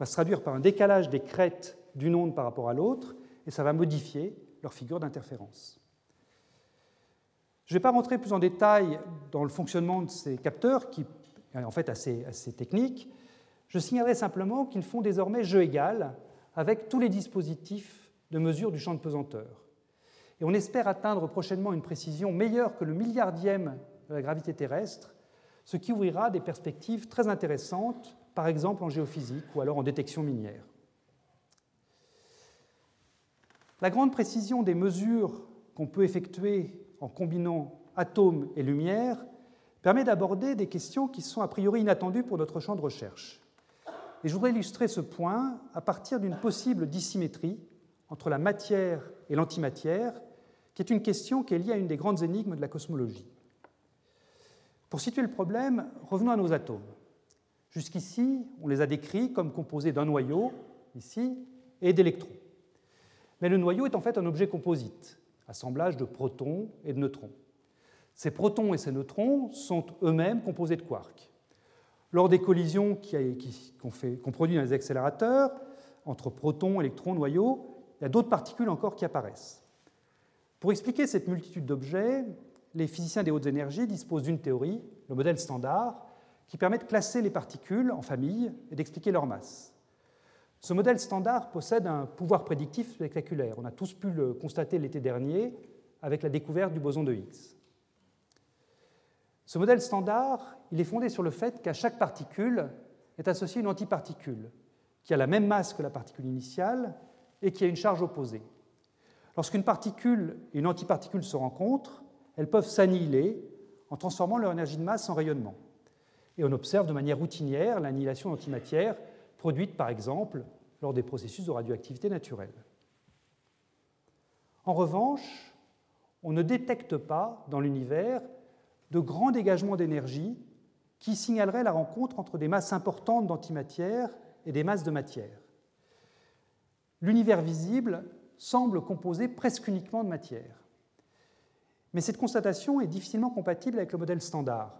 [SPEAKER 2] va se traduire par un décalage des crêtes d'une onde par rapport à l'autre, et ça va modifier leur figure d'interférence. Je ne vais pas rentrer plus en détail dans le fonctionnement de ces capteurs, qui est en fait assez, assez technique, je signalerai simplement qu'ils font désormais jeu égal avec tous les dispositifs de mesure du champ de pesanteur. Et on espère atteindre prochainement une précision meilleure que le milliardième de la gravité terrestre, ce qui ouvrira des perspectives très intéressantes, par exemple en géophysique ou alors en détection minière. La grande précision des mesures qu'on peut effectuer en combinant atomes et lumière permet d'aborder des questions qui sont a priori inattendues pour notre champ de recherche. Et je voudrais illustrer ce point à partir d'une possible dissymétrie entre la matière et l'antimatière, qui est une question qui est liée à une des grandes énigmes de la cosmologie. Pour situer le problème, revenons à nos atomes. Jusqu'ici, on les a décrits comme composés d'un noyau, ici, et d'électrons. Mais le noyau est en fait un objet composite, assemblage de protons et de neutrons. Ces protons et ces neutrons sont eux-mêmes composés de quarks. Lors des collisions qu'on produit dans les accélérateurs, entre protons, électrons, noyaux, il y a d'autres particules encore qui apparaissent. Pour expliquer cette multitude d'objets, les physiciens des hautes énergies disposent d'une théorie, le modèle standard, qui permet de classer les particules en familles et d'expliquer leur masse. Ce modèle standard possède un pouvoir prédictif spectaculaire. On a tous pu le constater l'été dernier avec la découverte du boson de Higgs. Ce modèle standard, il est fondé sur le fait qu'à chaque particule est associée une antiparticule qui a la même masse que la particule initiale et qui a une charge opposée. Lorsqu'une particule et une antiparticule se rencontrent, elles peuvent s'annihiler en transformant leur énergie de masse en rayonnement. Et on observe de manière routinière l'annihilation d'antimatière produite par exemple lors des processus de radioactivité naturelle. En revanche, on ne détecte pas dans l'univers de grands dégagements d'énergie qui signaleraient la rencontre entre des masses importantes d'antimatière et des masses de matière. L'univers visible semble composé presque uniquement de matière. Mais cette constatation est difficilement compatible avec le modèle standard.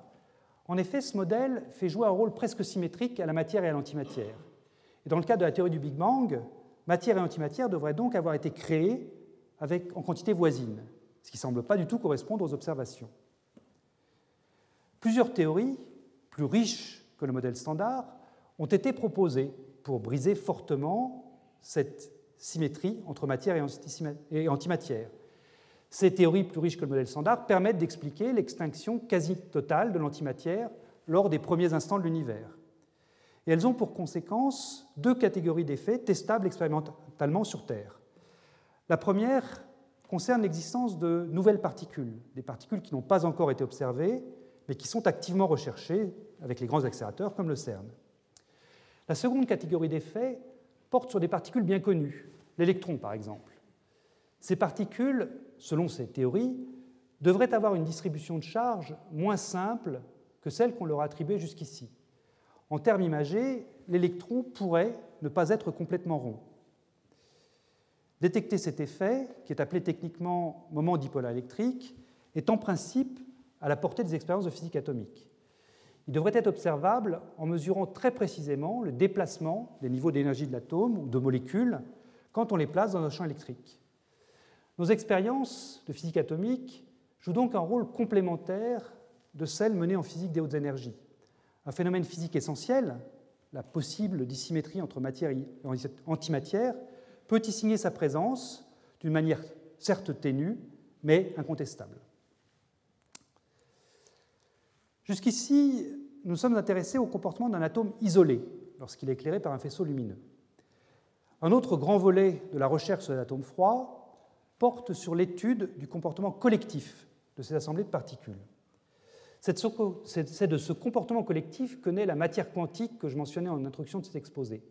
[SPEAKER 2] En effet, ce modèle fait jouer un rôle presque symétrique à la matière et à l'antimatière. Et dans le cas de la théorie du Big Bang, matière et antimatière devraient donc avoir été créées en quantité voisine, ce qui ne semble pas du tout correspondre aux observations. Plusieurs théories, plus riches que le modèle standard, ont été proposées pour briser fortement cette symétrie entre matière et antimatière. Ces théories plus riches que le modèle standard permettent d'expliquer l'extinction quasi totale de l'antimatière lors des premiers instants de l'univers. Et elles ont pour conséquence deux catégories d'effets testables expérimentalement sur Terre. La première concerne l'existence de nouvelles particules, des particules qui n'ont pas encore été observées, mais qui sont activement recherchées avec les grands accélérateurs comme le CERN. La seconde catégorie d'effets porte sur des particules bien connues, l'électron par exemple. Ces particules, selon ces théories, devraient avoir une distribution de charge moins simple que celle qu'on leur a attribuée jusqu'ici. En termes imagés, l'électron pourrait ne pas être complètement rond. Détecter cet effet, qui est appelé techniquement moment dipolar électrique, est en principe à la portée des expériences de physique atomique. Il devrait être observable en mesurant très précisément le déplacement des niveaux d'énergie de l'atome ou de molécules quand on les place dans un champ électrique. Nos expériences de physique atomique jouent donc un rôle complémentaire de celles menées en physique des hautes énergies. Un phénomène physique essentiel, la possible dissymétrie entre matière et antimatière, peut y signer sa présence d'une manière certes ténue, mais incontestable. Jusqu'ici, nous sommes intéressés au comportement d'un atome isolé lorsqu'il est éclairé par un faisceau lumineux. Un autre grand volet de la recherche sur l'atome froid porte sur l'étude du comportement collectif de ces assemblées de particules. C'est de ce comportement collectif que naît la matière quantique que je mentionnais en introduction de cet exposé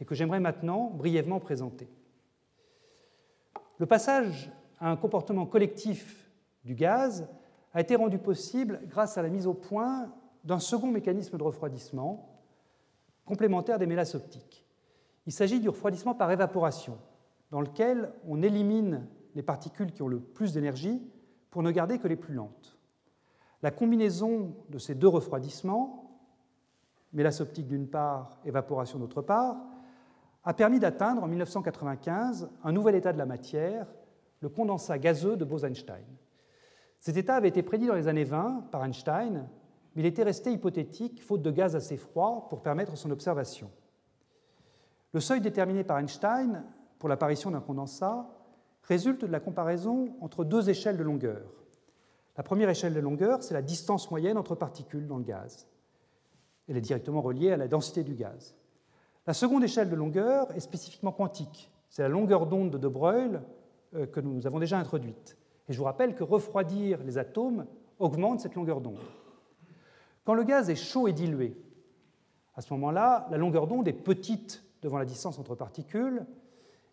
[SPEAKER 2] et que j'aimerais maintenant brièvement présenter. Le passage à un comportement collectif du gaz a été rendu possible grâce à la mise au point d'un second mécanisme de refroidissement complémentaire des mélasses optiques. Il s'agit du refroidissement par évaporation, dans lequel on élimine les particules qui ont le plus d'énergie pour ne garder que les plus lentes. La combinaison de ces deux refroidissements, mélasse optique d'une part, évaporation d'autre part, a permis d'atteindre en 1995 un nouvel état de la matière, le condensat gazeux de Bose-Einstein. Cet état avait été prédit dans les années 20 par Einstein, mais il était resté hypothétique faute de gaz assez froid pour permettre son observation. Le seuil déterminé par Einstein pour l'apparition d'un condensat résulte de la comparaison entre deux échelles de longueur. La première échelle de longueur, c'est la distance moyenne entre particules dans le gaz. Elle est directement reliée à la densité du gaz. La seconde échelle de longueur est spécifiquement quantique. C'est la longueur d'onde de De Broglie euh, que nous avons déjà introduite. Et je vous rappelle que refroidir les atomes augmente cette longueur d'onde. Quand le gaz est chaud et dilué, à ce moment-là, la longueur d'onde est petite devant la distance entre particules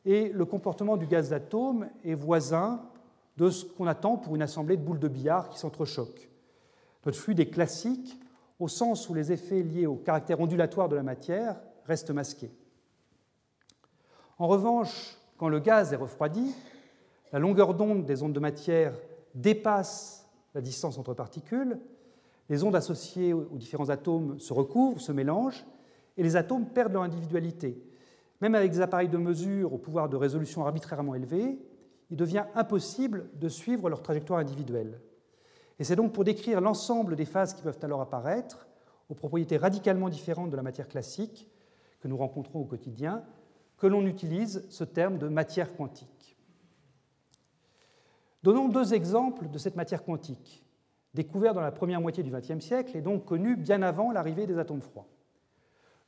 [SPEAKER 2] et le comportement du gaz d'atome est voisin de ce qu'on attend pour une assemblée de boules de billard qui s'entrechoquent. Notre fluide est classique au sens où les effets liés au caractère ondulatoire de la matière reste masqué. En revanche, quand le gaz est refroidi, la longueur d'onde des ondes de matière dépasse la distance entre particules, les ondes associées aux différents atomes se recouvrent, se mélangent, et les atomes perdent leur individualité. Même avec des appareils de mesure au pouvoir de résolution arbitrairement élevé, il devient impossible de suivre leur trajectoire individuelle. Et c'est donc pour décrire l'ensemble des phases qui peuvent alors apparaître, aux propriétés radicalement différentes de la matière classique, que nous rencontrons au quotidien, que l'on utilise ce terme de matière quantique. Donnons deux exemples de cette matière quantique, découverte dans la première moitié du XXe siècle et donc connue bien avant l'arrivée des atomes froids.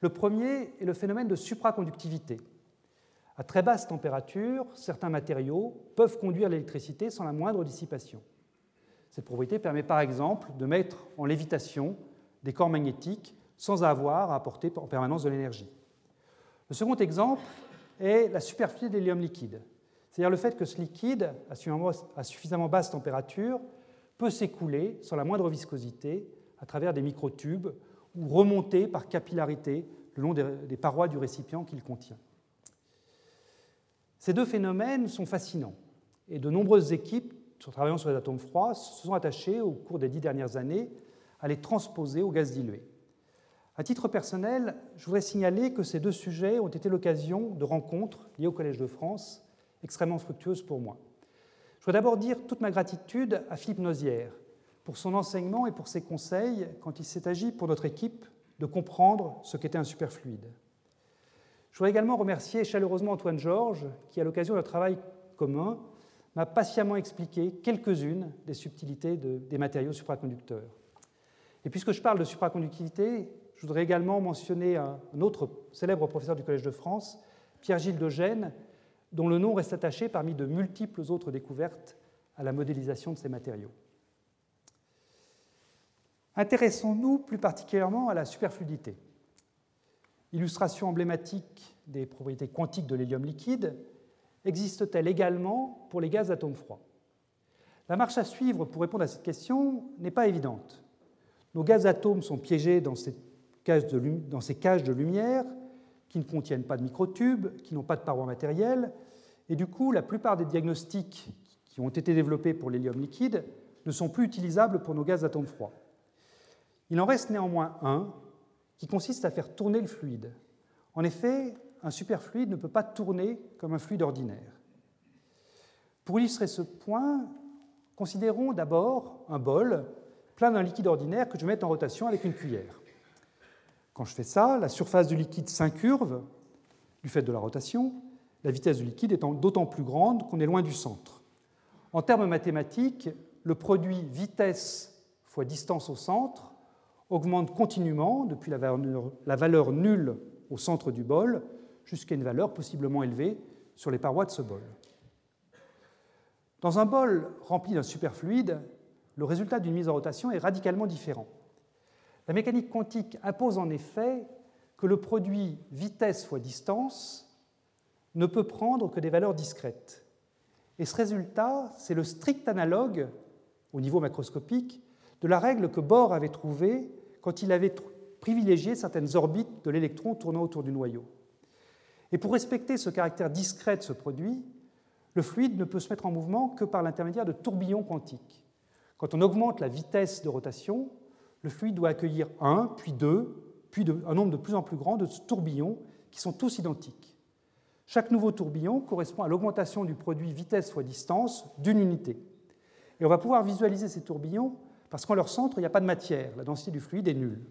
[SPEAKER 2] Le premier est le phénomène de supraconductivité. À très basse température, certains matériaux peuvent conduire l'électricité sans la moindre dissipation. Cette propriété permet par exemple de mettre en lévitation des corps magnétiques sans avoir à apporter en permanence de l'énergie. Le second exemple est la superfluité d'hélium liquide, c'est-à-dire le fait que ce liquide, à suffisamment basse température, peut s'écouler sans la moindre viscosité à travers des microtubes ou remonter par capillarité le long des parois du récipient qu'il contient. Ces deux phénomènes sont fascinants et de nombreuses équipes travaillant sur les atomes froids se sont attachées au cours des dix dernières années à les transposer au gaz dilué. À titre personnel, je voudrais signaler que ces deux sujets ont été l'occasion de rencontres liées au Collège de France, extrêmement fructueuses pour moi. Je voudrais d'abord dire toute ma gratitude à Philippe Nozière pour son enseignement et pour ses conseils quand il s'est agi pour notre équipe de comprendre ce qu'était un superfluide. Je voudrais également remercier chaleureusement Antoine Georges qui, à l'occasion d'un travail commun, m'a patiemment expliqué quelques-unes des subtilités des matériaux supraconducteurs. Et puisque je parle de supraconductivité, je voudrais également mentionner un, autre célèbre professeur du Collège de France, Pierre-Gilles de Gênes, dont le nom reste attaché parmi de multiples autres découvertes à la modélisation de ces matériaux. Intéressons-nous plus particulièrement à la superfluidité. Illustration emblématique des propriétés quantiques de l'hélium liquide, existe-t-elle également pour les gaz atomes froids? La marche à suivre pour répondre à cette question n'est pas évidente. Nos gaz atomes sont piégés dans ces, cages de, dans ces cages de lumière qui ne contiennent pas de microtubes, qui n'ont pas de parois matérielles, et du coup, la plupart des diagnostics qui ont été développés pour l'hélium liquide ne sont plus utilisables pour nos gaz atomes froids. Il en reste néanmoins un qui consiste à faire tourner le fluide. En effet, un superfluide ne peut pas tourner comme un fluide ordinaire. Pour illustrer ce point, considérons d'abord un bol plein d'un liquide ordinaire que je mets en rotation avec une cuillère. Quand je fais ça, la surface du liquide s'incurve du fait de la rotation, la vitesse du liquide étant d'autant plus grande qu'on est loin du centre. En termes mathématiques, le produit vitesse fois distance au centre augmente continuellement depuis la valeur, la valeur nulle au centre du bol jusqu'à une valeur possiblement élevée sur les parois de ce bol. Dans un bol rempli d'un superfluide, le résultat d'une mise en rotation est radicalement différent. La mécanique quantique impose en effet que le produit vitesse fois distance ne peut prendre que des valeurs discrètes. Et ce résultat, c'est le strict analogue, au niveau macroscopique, de la règle que Bohr avait trouvée quand il avait privilégié certaines orbites de l'électron tournant autour du noyau. Et pour respecter ce caractère discret de ce produit, le fluide ne peut se mettre en mouvement que par l'intermédiaire de tourbillons quantiques. Quand on augmente la vitesse de rotation, le fluide doit accueillir un, puis deux, puis un nombre de plus en plus grand de tourbillons qui sont tous identiques. Chaque nouveau tourbillon correspond à l'augmentation du produit vitesse fois distance d'une unité. Et on va pouvoir visualiser ces tourbillons parce qu'en leur centre, il n'y a pas de matière, la densité du fluide est nulle.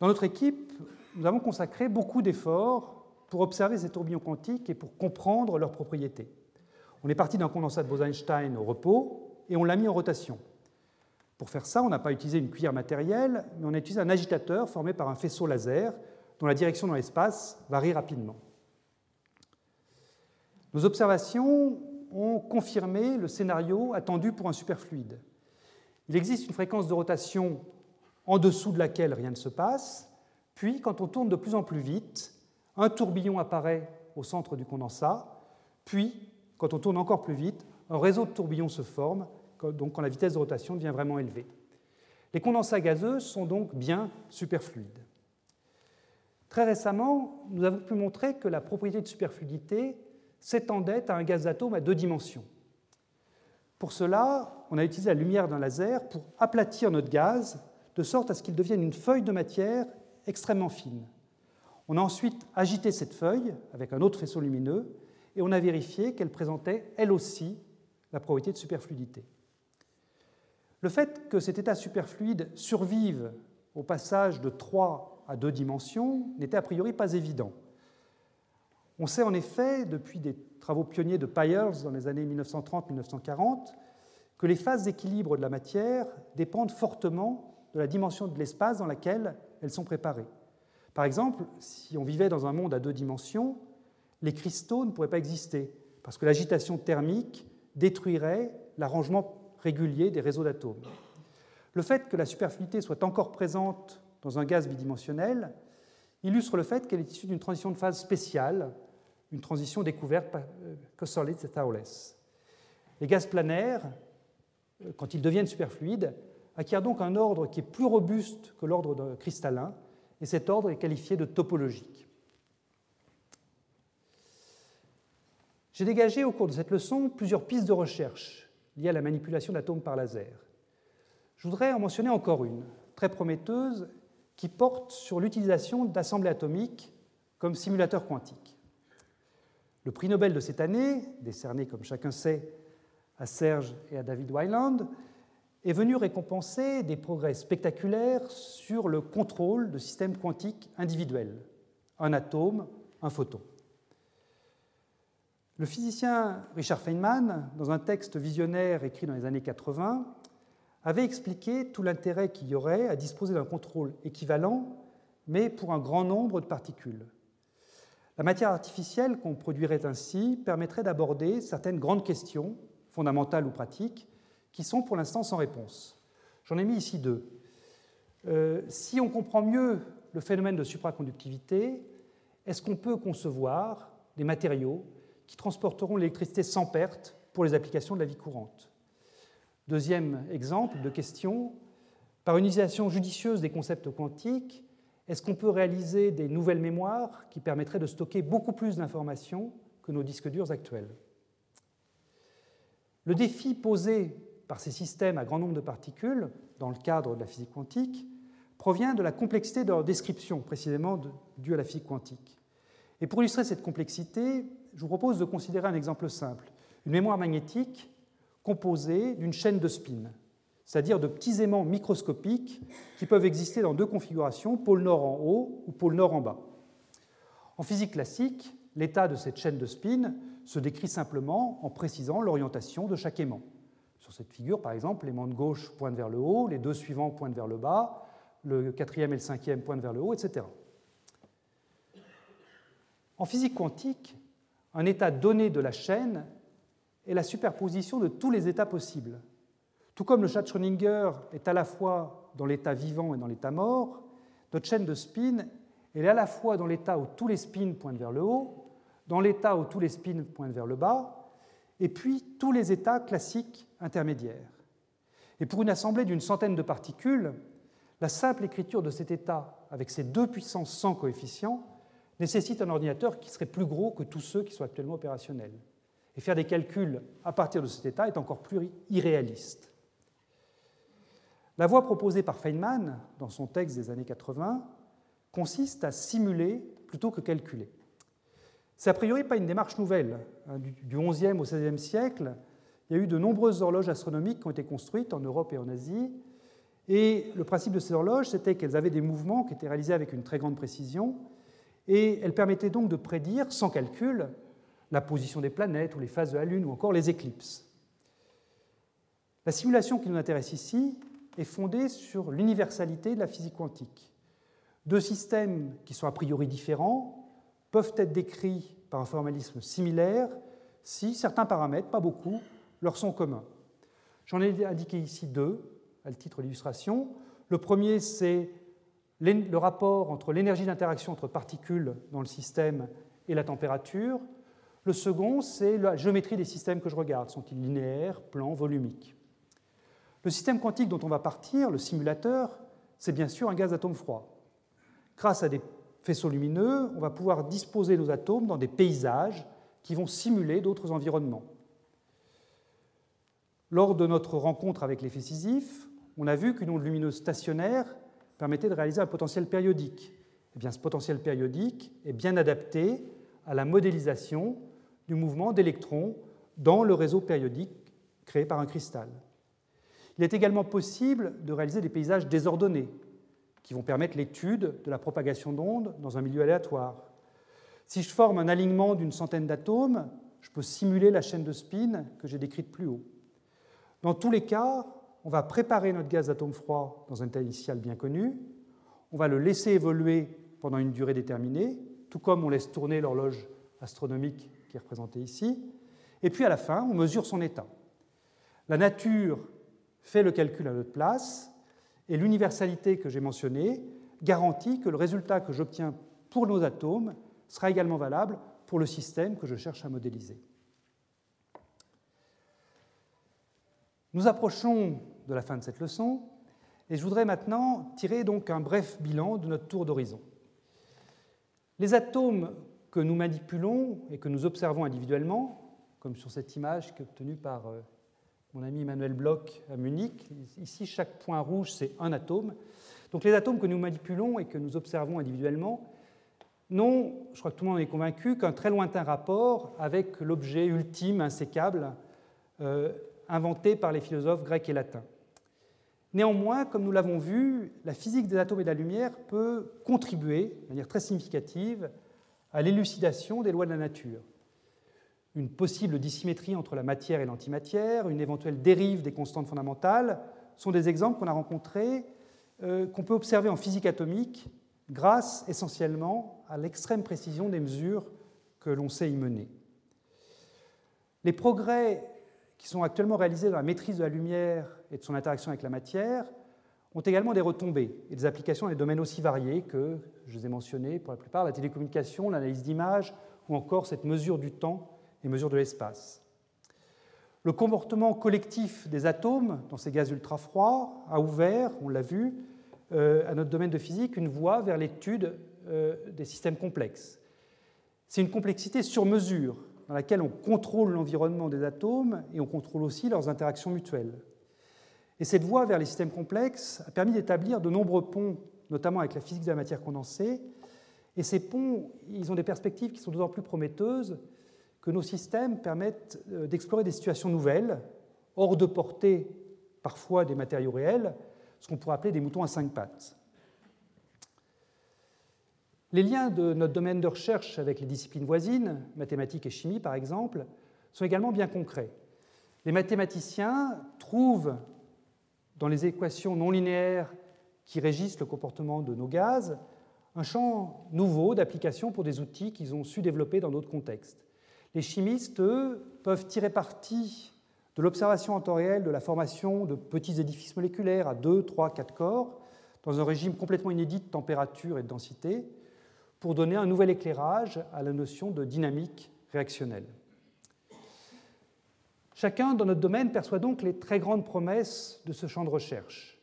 [SPEAKER 2] Dans notre équipe, nous avons consacré beaucoup d'efforts pour observer ces tourbillons quantiques et pour comprendre leurs propriétés. On est parti d'un condensat de Bose-Einstein au repos et on l'a mis en rotation. Pour faire ça, on n'a pas utilisé une cuillère matérielle, mais on a utilisé un agitateur formé par un faisceau laser dont la direction dans l'espace varie rapidement. Nos observations ont confirmé le scénario attendu pour un superfluide. Il existe une fréquence de rotation en dessous de laquelle rien ne se passe, puis quand on tourne de plus en plus vite, un tourbillon apparaît au centre du condensat, puis quand on tourne encore plus vite, un réseau de tourbillons se forme, donc quand la vitesse de rotation devient vraiment élevée. Les condensats gazeux sont donc bien superfluides. Très récemment, nous avons pu montrer que la propriété de superfluidité s'étendait à un gaz d'atome à deux dimensions. Pour cela, on a utilisé la lumière d'un laser pour aplatir notre gaz de sorte à ce qu'il devienne une feuille de matière extrêmement fine. On a ensuite agité cette feuille avec un autre faisceau lumineux et on a vérifié qu'elle présentait elle aussi la propriété de superfluidité. Le fait que cet état superfluide survive au passage de 3 à 2 dimensions n'était a priori pas évident. On sait en effet, depuis des travaux pionniers de Pyers dans les années 1930-1940, que les phases d'équilibre de la matière dépendent fortement de la dimension de l'espace dans laquelle elles sont préparées. Par exemple, si on vivait dans un monde à deux dimensions, les cristaux ne pourraient pas exister, parce que l'agitation thermique détruirait l'arrangement régulier des réseaux d'atomes. Le fait que la superfluidité soit encore présente dans un gaz bidimensionnel illustre le fait qu'elle est issue d'une transition de phase spéciale une transition découverte par Kosterlitz euh, et Taules. Les gaz planaires, euh, quand ils deviennent superfluides, acquièrent donc un ordre qui est plus robuste que l'ordre cristallin, et cet ordre est qualifié de topologique. J'ai dégagé au cours de cette leçon plusieurs pistes de recherche liées à la manipulation d'atomes par laser. Je voudrais en mentionner encore une, très prometteuse, qui porte sur l'utilisation d'assemblées atomiques comme simulateurs quantiques. Le prix Nobel de cette année, décerné comme chacun sait à Serge et à David Weiland, est venu récompenser des progrès spectaculaires sur le contrôle de systèmes quantiques individuels, un atome, un photon. Le physicien Richard Feynman, dans un texte visionnaire écrit dans les années 80, avait expliqué tout l'intérêt qu'il y aurait à disposer d'un contrôle équivalent, mais pour un grand nombre de particules. La matière artificielle qu'on produirait ainsi permettrait d'aborder certaines grandes questions, fondamentales ou pratiques, qui sont pour l'instant sans réponse. J'en ai mis ici deux. Euh, si on comprend mieux le phénomène de supraconductivité, est-ce qu'on peut concevoir des matériaux qui transporteront l'électricité sans perte pour les applications de la vie courante? Deuxième exemple de question, par une utilisation judicieuse des concepts quantiques, est-ce qu'on peut réaliser des nouvelles mémoires qui permettraient de stocker beaucoup plus d'informations que nos disques durs actuels? Le défi posé par ces systèmes à grand nombre de particules, dans le cadre de la physique quantique, provient de la complexité de leur description, précisément due à la physique quantique. Et pour illustrer cette complexité, je vous propose de considérer un exemple simple, une mémoire magnétique composée d'une chaîne de spins, c'est-à-dire de petits aimants microscopiques qui peuvent exister dans deux configurations, pôle nord en haut ou pôle nord en bas. En physique classique, l'état de cette chaîne de spins se décrit simplement en précisant l'orientation de chaque aimant. Sur cette figure, par exemple, l'aimant de gauche pointe vers le haut, les deux suivants pointent vers le bas, le quatrième et le cinquième pointent vers le haut, etc. En physique quantique, un état donné de la chaîne est la superposition de tous les états possibles. Tout comme le chat Schrödinger est à la fois dans l'état vivant et dans l'état mort, notre chaîne de spin est à la fois dans l'état où tous les spins pointent vers le haut, dans l'état où tous les spins pointent vers le bas, et puis tous les états classiques intermédiaires. Et pour une assemblée d'une centaine de particules, la simple écriture de cet état avec ses deux puissances sans coefficient nécessite un ordinateur qui serait plus gros que tous ceux qui sont actuellement opérationnels. Et faire des calculs à partir de cet état est encore plus irréaliste. La voie proposée par Feynman dans son texte des années 80 consiste à simuler plutôt que calculer. C'est a priori pas une démarche nouvelle. Hein, du XIe au XVIe siècle, il y a eu de nombreuses horloges astronomiques qui ont été construites en Europe et en Asie. Et le principe de ces horloges, c'était qu'elles avaient des mouvements qui étaient réalisés avec une très grande précision et elle permettait donc de prédire, sans calcul, la position des planètes ou les phases de la Lune ou encore les éclipses. La simulation qui nous intéresse ici est fondée sur l'universalité de la physique quantique. Deux systèmes qui sont a priori différents peuvent être décrits par un formalisme similaire si certains paramètres, pas beaucoup, leur sont communs. J'en ai indiqué ici deux à le titre d'illustration. Le premier, c'est le rapport entre l'énergie d'interaction entre particules dans le système et la température. Le second, c'est la géométrie des systèmes que je regarde. Sont-ils linéaires, plans, volumiques? Le système quantique dont on va partir, le simulateur, c'est bien sûr un gaz d'atomes froid. Grâce à des faisceaux lumineux, on va pouvoir disposer nos atomes dans des paysages qui vont simuler d'autres environnements. Lors de notre rencontre avec l'effet Sisyphe, on a vu qu'une onde lumineuse stationnaire permettait de réaliser un potentiel périodique. Eh bien, ce potentiel périodique est bien adapté à la modélisation du mouvement d'électrons dans le réseau périodique créé par un cristal. Il est également possible de réaliser des paysages désordonnés qui vont permettre l'étude de la propagation d'ondes dans un milieu aléatoire. Si je forme un alignement d'une centaine d'atomes, je peux simuler la chaîne de spin que j'ai décrite plus haut. Dans tous les cas, on va préparer notre gaz d'atome froid dans un état initial bien connu, on va le laisser évoluer pendant une durée déterminée, tout comme on laisse tourner l'horloge astronomique qui est ici, et puis à la fin, on mesure son état. La nature fait le calcul à notre place, et l'universalité que j'ai mentionnée garantit que le résultat que j'obtiens pour nos atomes sera également valable pour le système que je cherche à modéliser. Nous approchons de la fin de cette leçon, et je voudrais maintenant tirer donc un bref bilan de notre tour d'horizon. Les atomes que nous manipulons et que nous observons individuellement, comme sur cette image qui est obtenue par euh, mon ami Emmanuel Bloch à Munich, ici chaque point rouge c'est un atome. Donc les atomes que nous manipulons et que nous observons individuellement n'ont, je crois que tout le monde est convaincu, qu'un très lointain rapport avec l'objet ultime, insécable, euh, inventé par les philosophes grecs et latins. Néanmoins, comme nous l'avons vu, la physique des atomes et de la lumière peut contribuer de manière très significative à l'élucidation des lois de la nature. une possible dissymétrie entre la matière et l'antimatière, une éventuelle dérive des constantes fondamentales, sont des exemples qu'on a rencontrés, euh, qu'on peut observer en physique atomique grâce essentiellement à l'extrême précision des mesures que l'on sait y mener. Les progrès qui sont actuellement réalisés dans la maîtrise de la lumière et de son interaction avec la matière ont également des retombées et des applications dans des domaines aussi variés que, je vous ai mentionnés pour la plupart, la télécommunication, l'analyse d'images ou encore cette mesure du temps et mesure de l'espace. Le comportement collectif des atomes dans ces gaz ultra-froids a ouvert, on l'a vu, euh, à notre domaine de physique une voie vers l'étude euh, des systèmes complexes. C'est une complexité sur mesure dans laquelle on contrôle l'environnement des atomes et on contrôle aussi leurs interactions mutuelles. Et cette voie vers les systèmes complexes a permis d'établir de nombreux ponts, notamment avec la physique de la matière condensée. Et ces ponts, ils ont des perspectives qui sont d'autant plus prometteuses que nos systèmes permettent euh, d'explorer des situations nouvelles, hors de portée parfois des matériaux réels, ce qu'on pourrait appeler des moutons à cinq pattes. Les liens de notre domaine de recherche avec les disciplines voisines, mathématiques et chimie par exemple, sont également bien concrets. Les mathématiciens trouvent dans les équations non linéaires qui régissent le comportement de nos gaz un champ nouveau d'application pour des outils qu'ils ont su développer dans d'autres contextes. Les chimistes, eux, peuvent tirer parti de l'observation en temps réel de la formation de petits édifices moléculaires à 2, 3, 4 corps, dans un régime complètement inédit de température et de densité, pour donner un nouvel éclairage à la notion de dynamique réactionnelle. Chacun dans notre domaine perçoit donc les très grandes promesses de ce champ de recherche.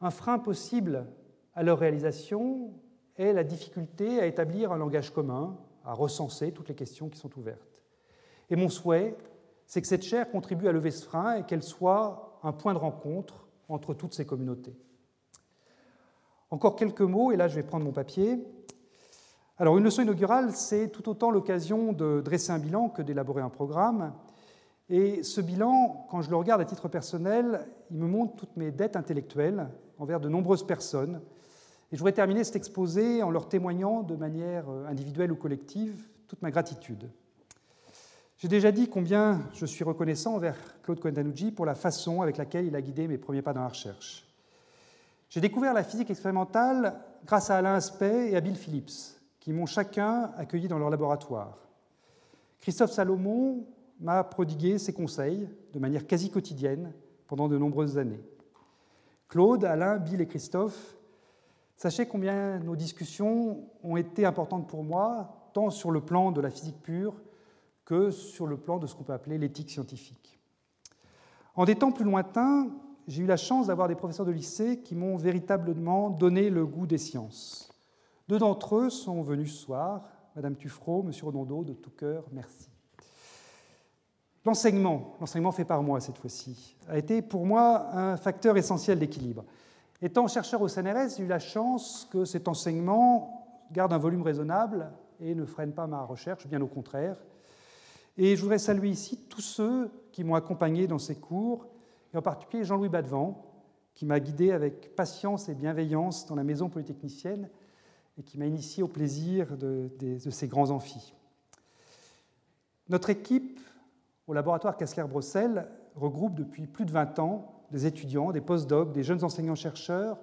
[SPEAKER 2] Un frein possible à leur réalisation est la difficulté à établir un langage commun, à recenser toutes les questions qui sont ouvertes. Et mon souhait, c'est que cette chaire contribue à lever ce frein et qu'elle soit un point de rencontre entre toutes ces communautés. Encore quelques mots, et là je vais prendre mon papier. Alors une leçon inaugurale, c'est tout autant l'occasion de dresser un bilan que d'élaborer un programme. Et ce bilan, quand je le regarde à titre personnel, il me montre toutes mes dettes intellectuelles envers de nombreuses personnes et je voudrais terminer cet exposé en leur témoignant de manière euh, individuelle ou collective toute ma gratitude. J'ai déjà dit combien je suis reconnaissant envers Claude Cohen-Danouji pour la façon avec laquelle il a guidé mes premiers pas dans la recherche. J'ai découvert la physique expérimentale grâce à Alain Aspect et à Bill Phillips, qui m'ont chacun accueilli dans leur laboratoire. Christophe Salomon m'a prodigué ses conseils de manière quasi quotidienne pendant de nombreuses années. Claude, Alain, Bill et Christophe Sachez combien nos discussions ont été importantes pour moi, tant sur le plan de la physique pure que sur le plan de ce qu'on peut appeler l'éthique scientifique. En des temps plus lointains, j'ai eu la chance d'avoir des professeurs de lycée qui m'ont véritablement donné le goût des sciences. Deux d'entre eux sont venus ce soir, Madame Tuffreau, Monsieur Redondo, de tout cœur, merci. L'enseignement, l'enseignement fait par moi cette fois-ci, a été pour moi un facteur essentiel d'équilibre. Étant chercheur au CNRS, j'ai eu la chance que cet enseignement garde un volume raisonnable et ne freine pas ma recherche, bien au contraire. Et je voudrais saluer ici tous ceux qui m'ont accompagné dans ces cours, et en particulier Jean-Louis Badevant, qui m'a guidé avec patience et bienveillance dans la maison polytechnicienne et qui m'a initié au plaisir de, ces grands amphis. Notre équipe au laboratoire Kessler-Brossel regroupe depuis plus de 20 ans des étudiants, des postdocs, des jeunes enseignants-chercheurs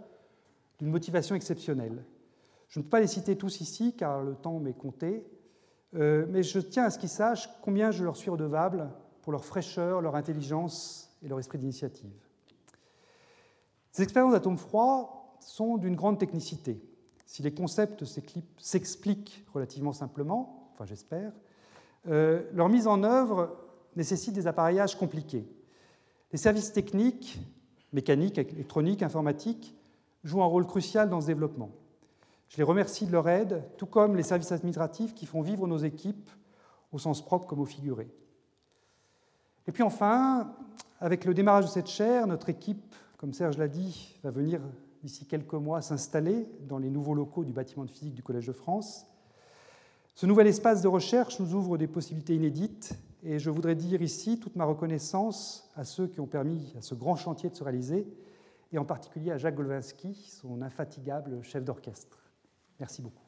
[SPEAKER 2] d'une motivation exceptionnelle. Je ne peux pas les citer tous ici car le temps m'est compté, euh, mais je tiens à ce qu'ils sachent combien je leur suis redevable pour leur fraîcheur, leur intelligence et leur esprit d'initiative. Ces expériences d'atomes froids sont d'une grande technicité. Si les concepts s'expliquent relativement simplement, enfin j'espère, euh, leur mise en œuvre nécessite des appareillages compliqués. Les services techniques, mécaniques, électroniques, informatiques, jouent un rôle crucial dans ce développement. Je les remercie de leur aide, tout comme les services administratifs qui font vivre nos équipes au sens propre comme au figuré. Et puis enfin, avec le démarrage de cette chaire, notre équipe, comme Serge l'a dit, va venir d'ici quelques mois s'installer dans les nouveaux locaux du bâtiment de physique du Collège de France. Ce nouvel espace de recherche nous ouvre des possibilités inédites et je voudrais dire ici toute ma reconnaissance à ceux qui ont permis à ce grand chantier de se réaliser, et en particulier à Jacques Golwinski, son infatigable chef d'orchestre. Merci beaucoup.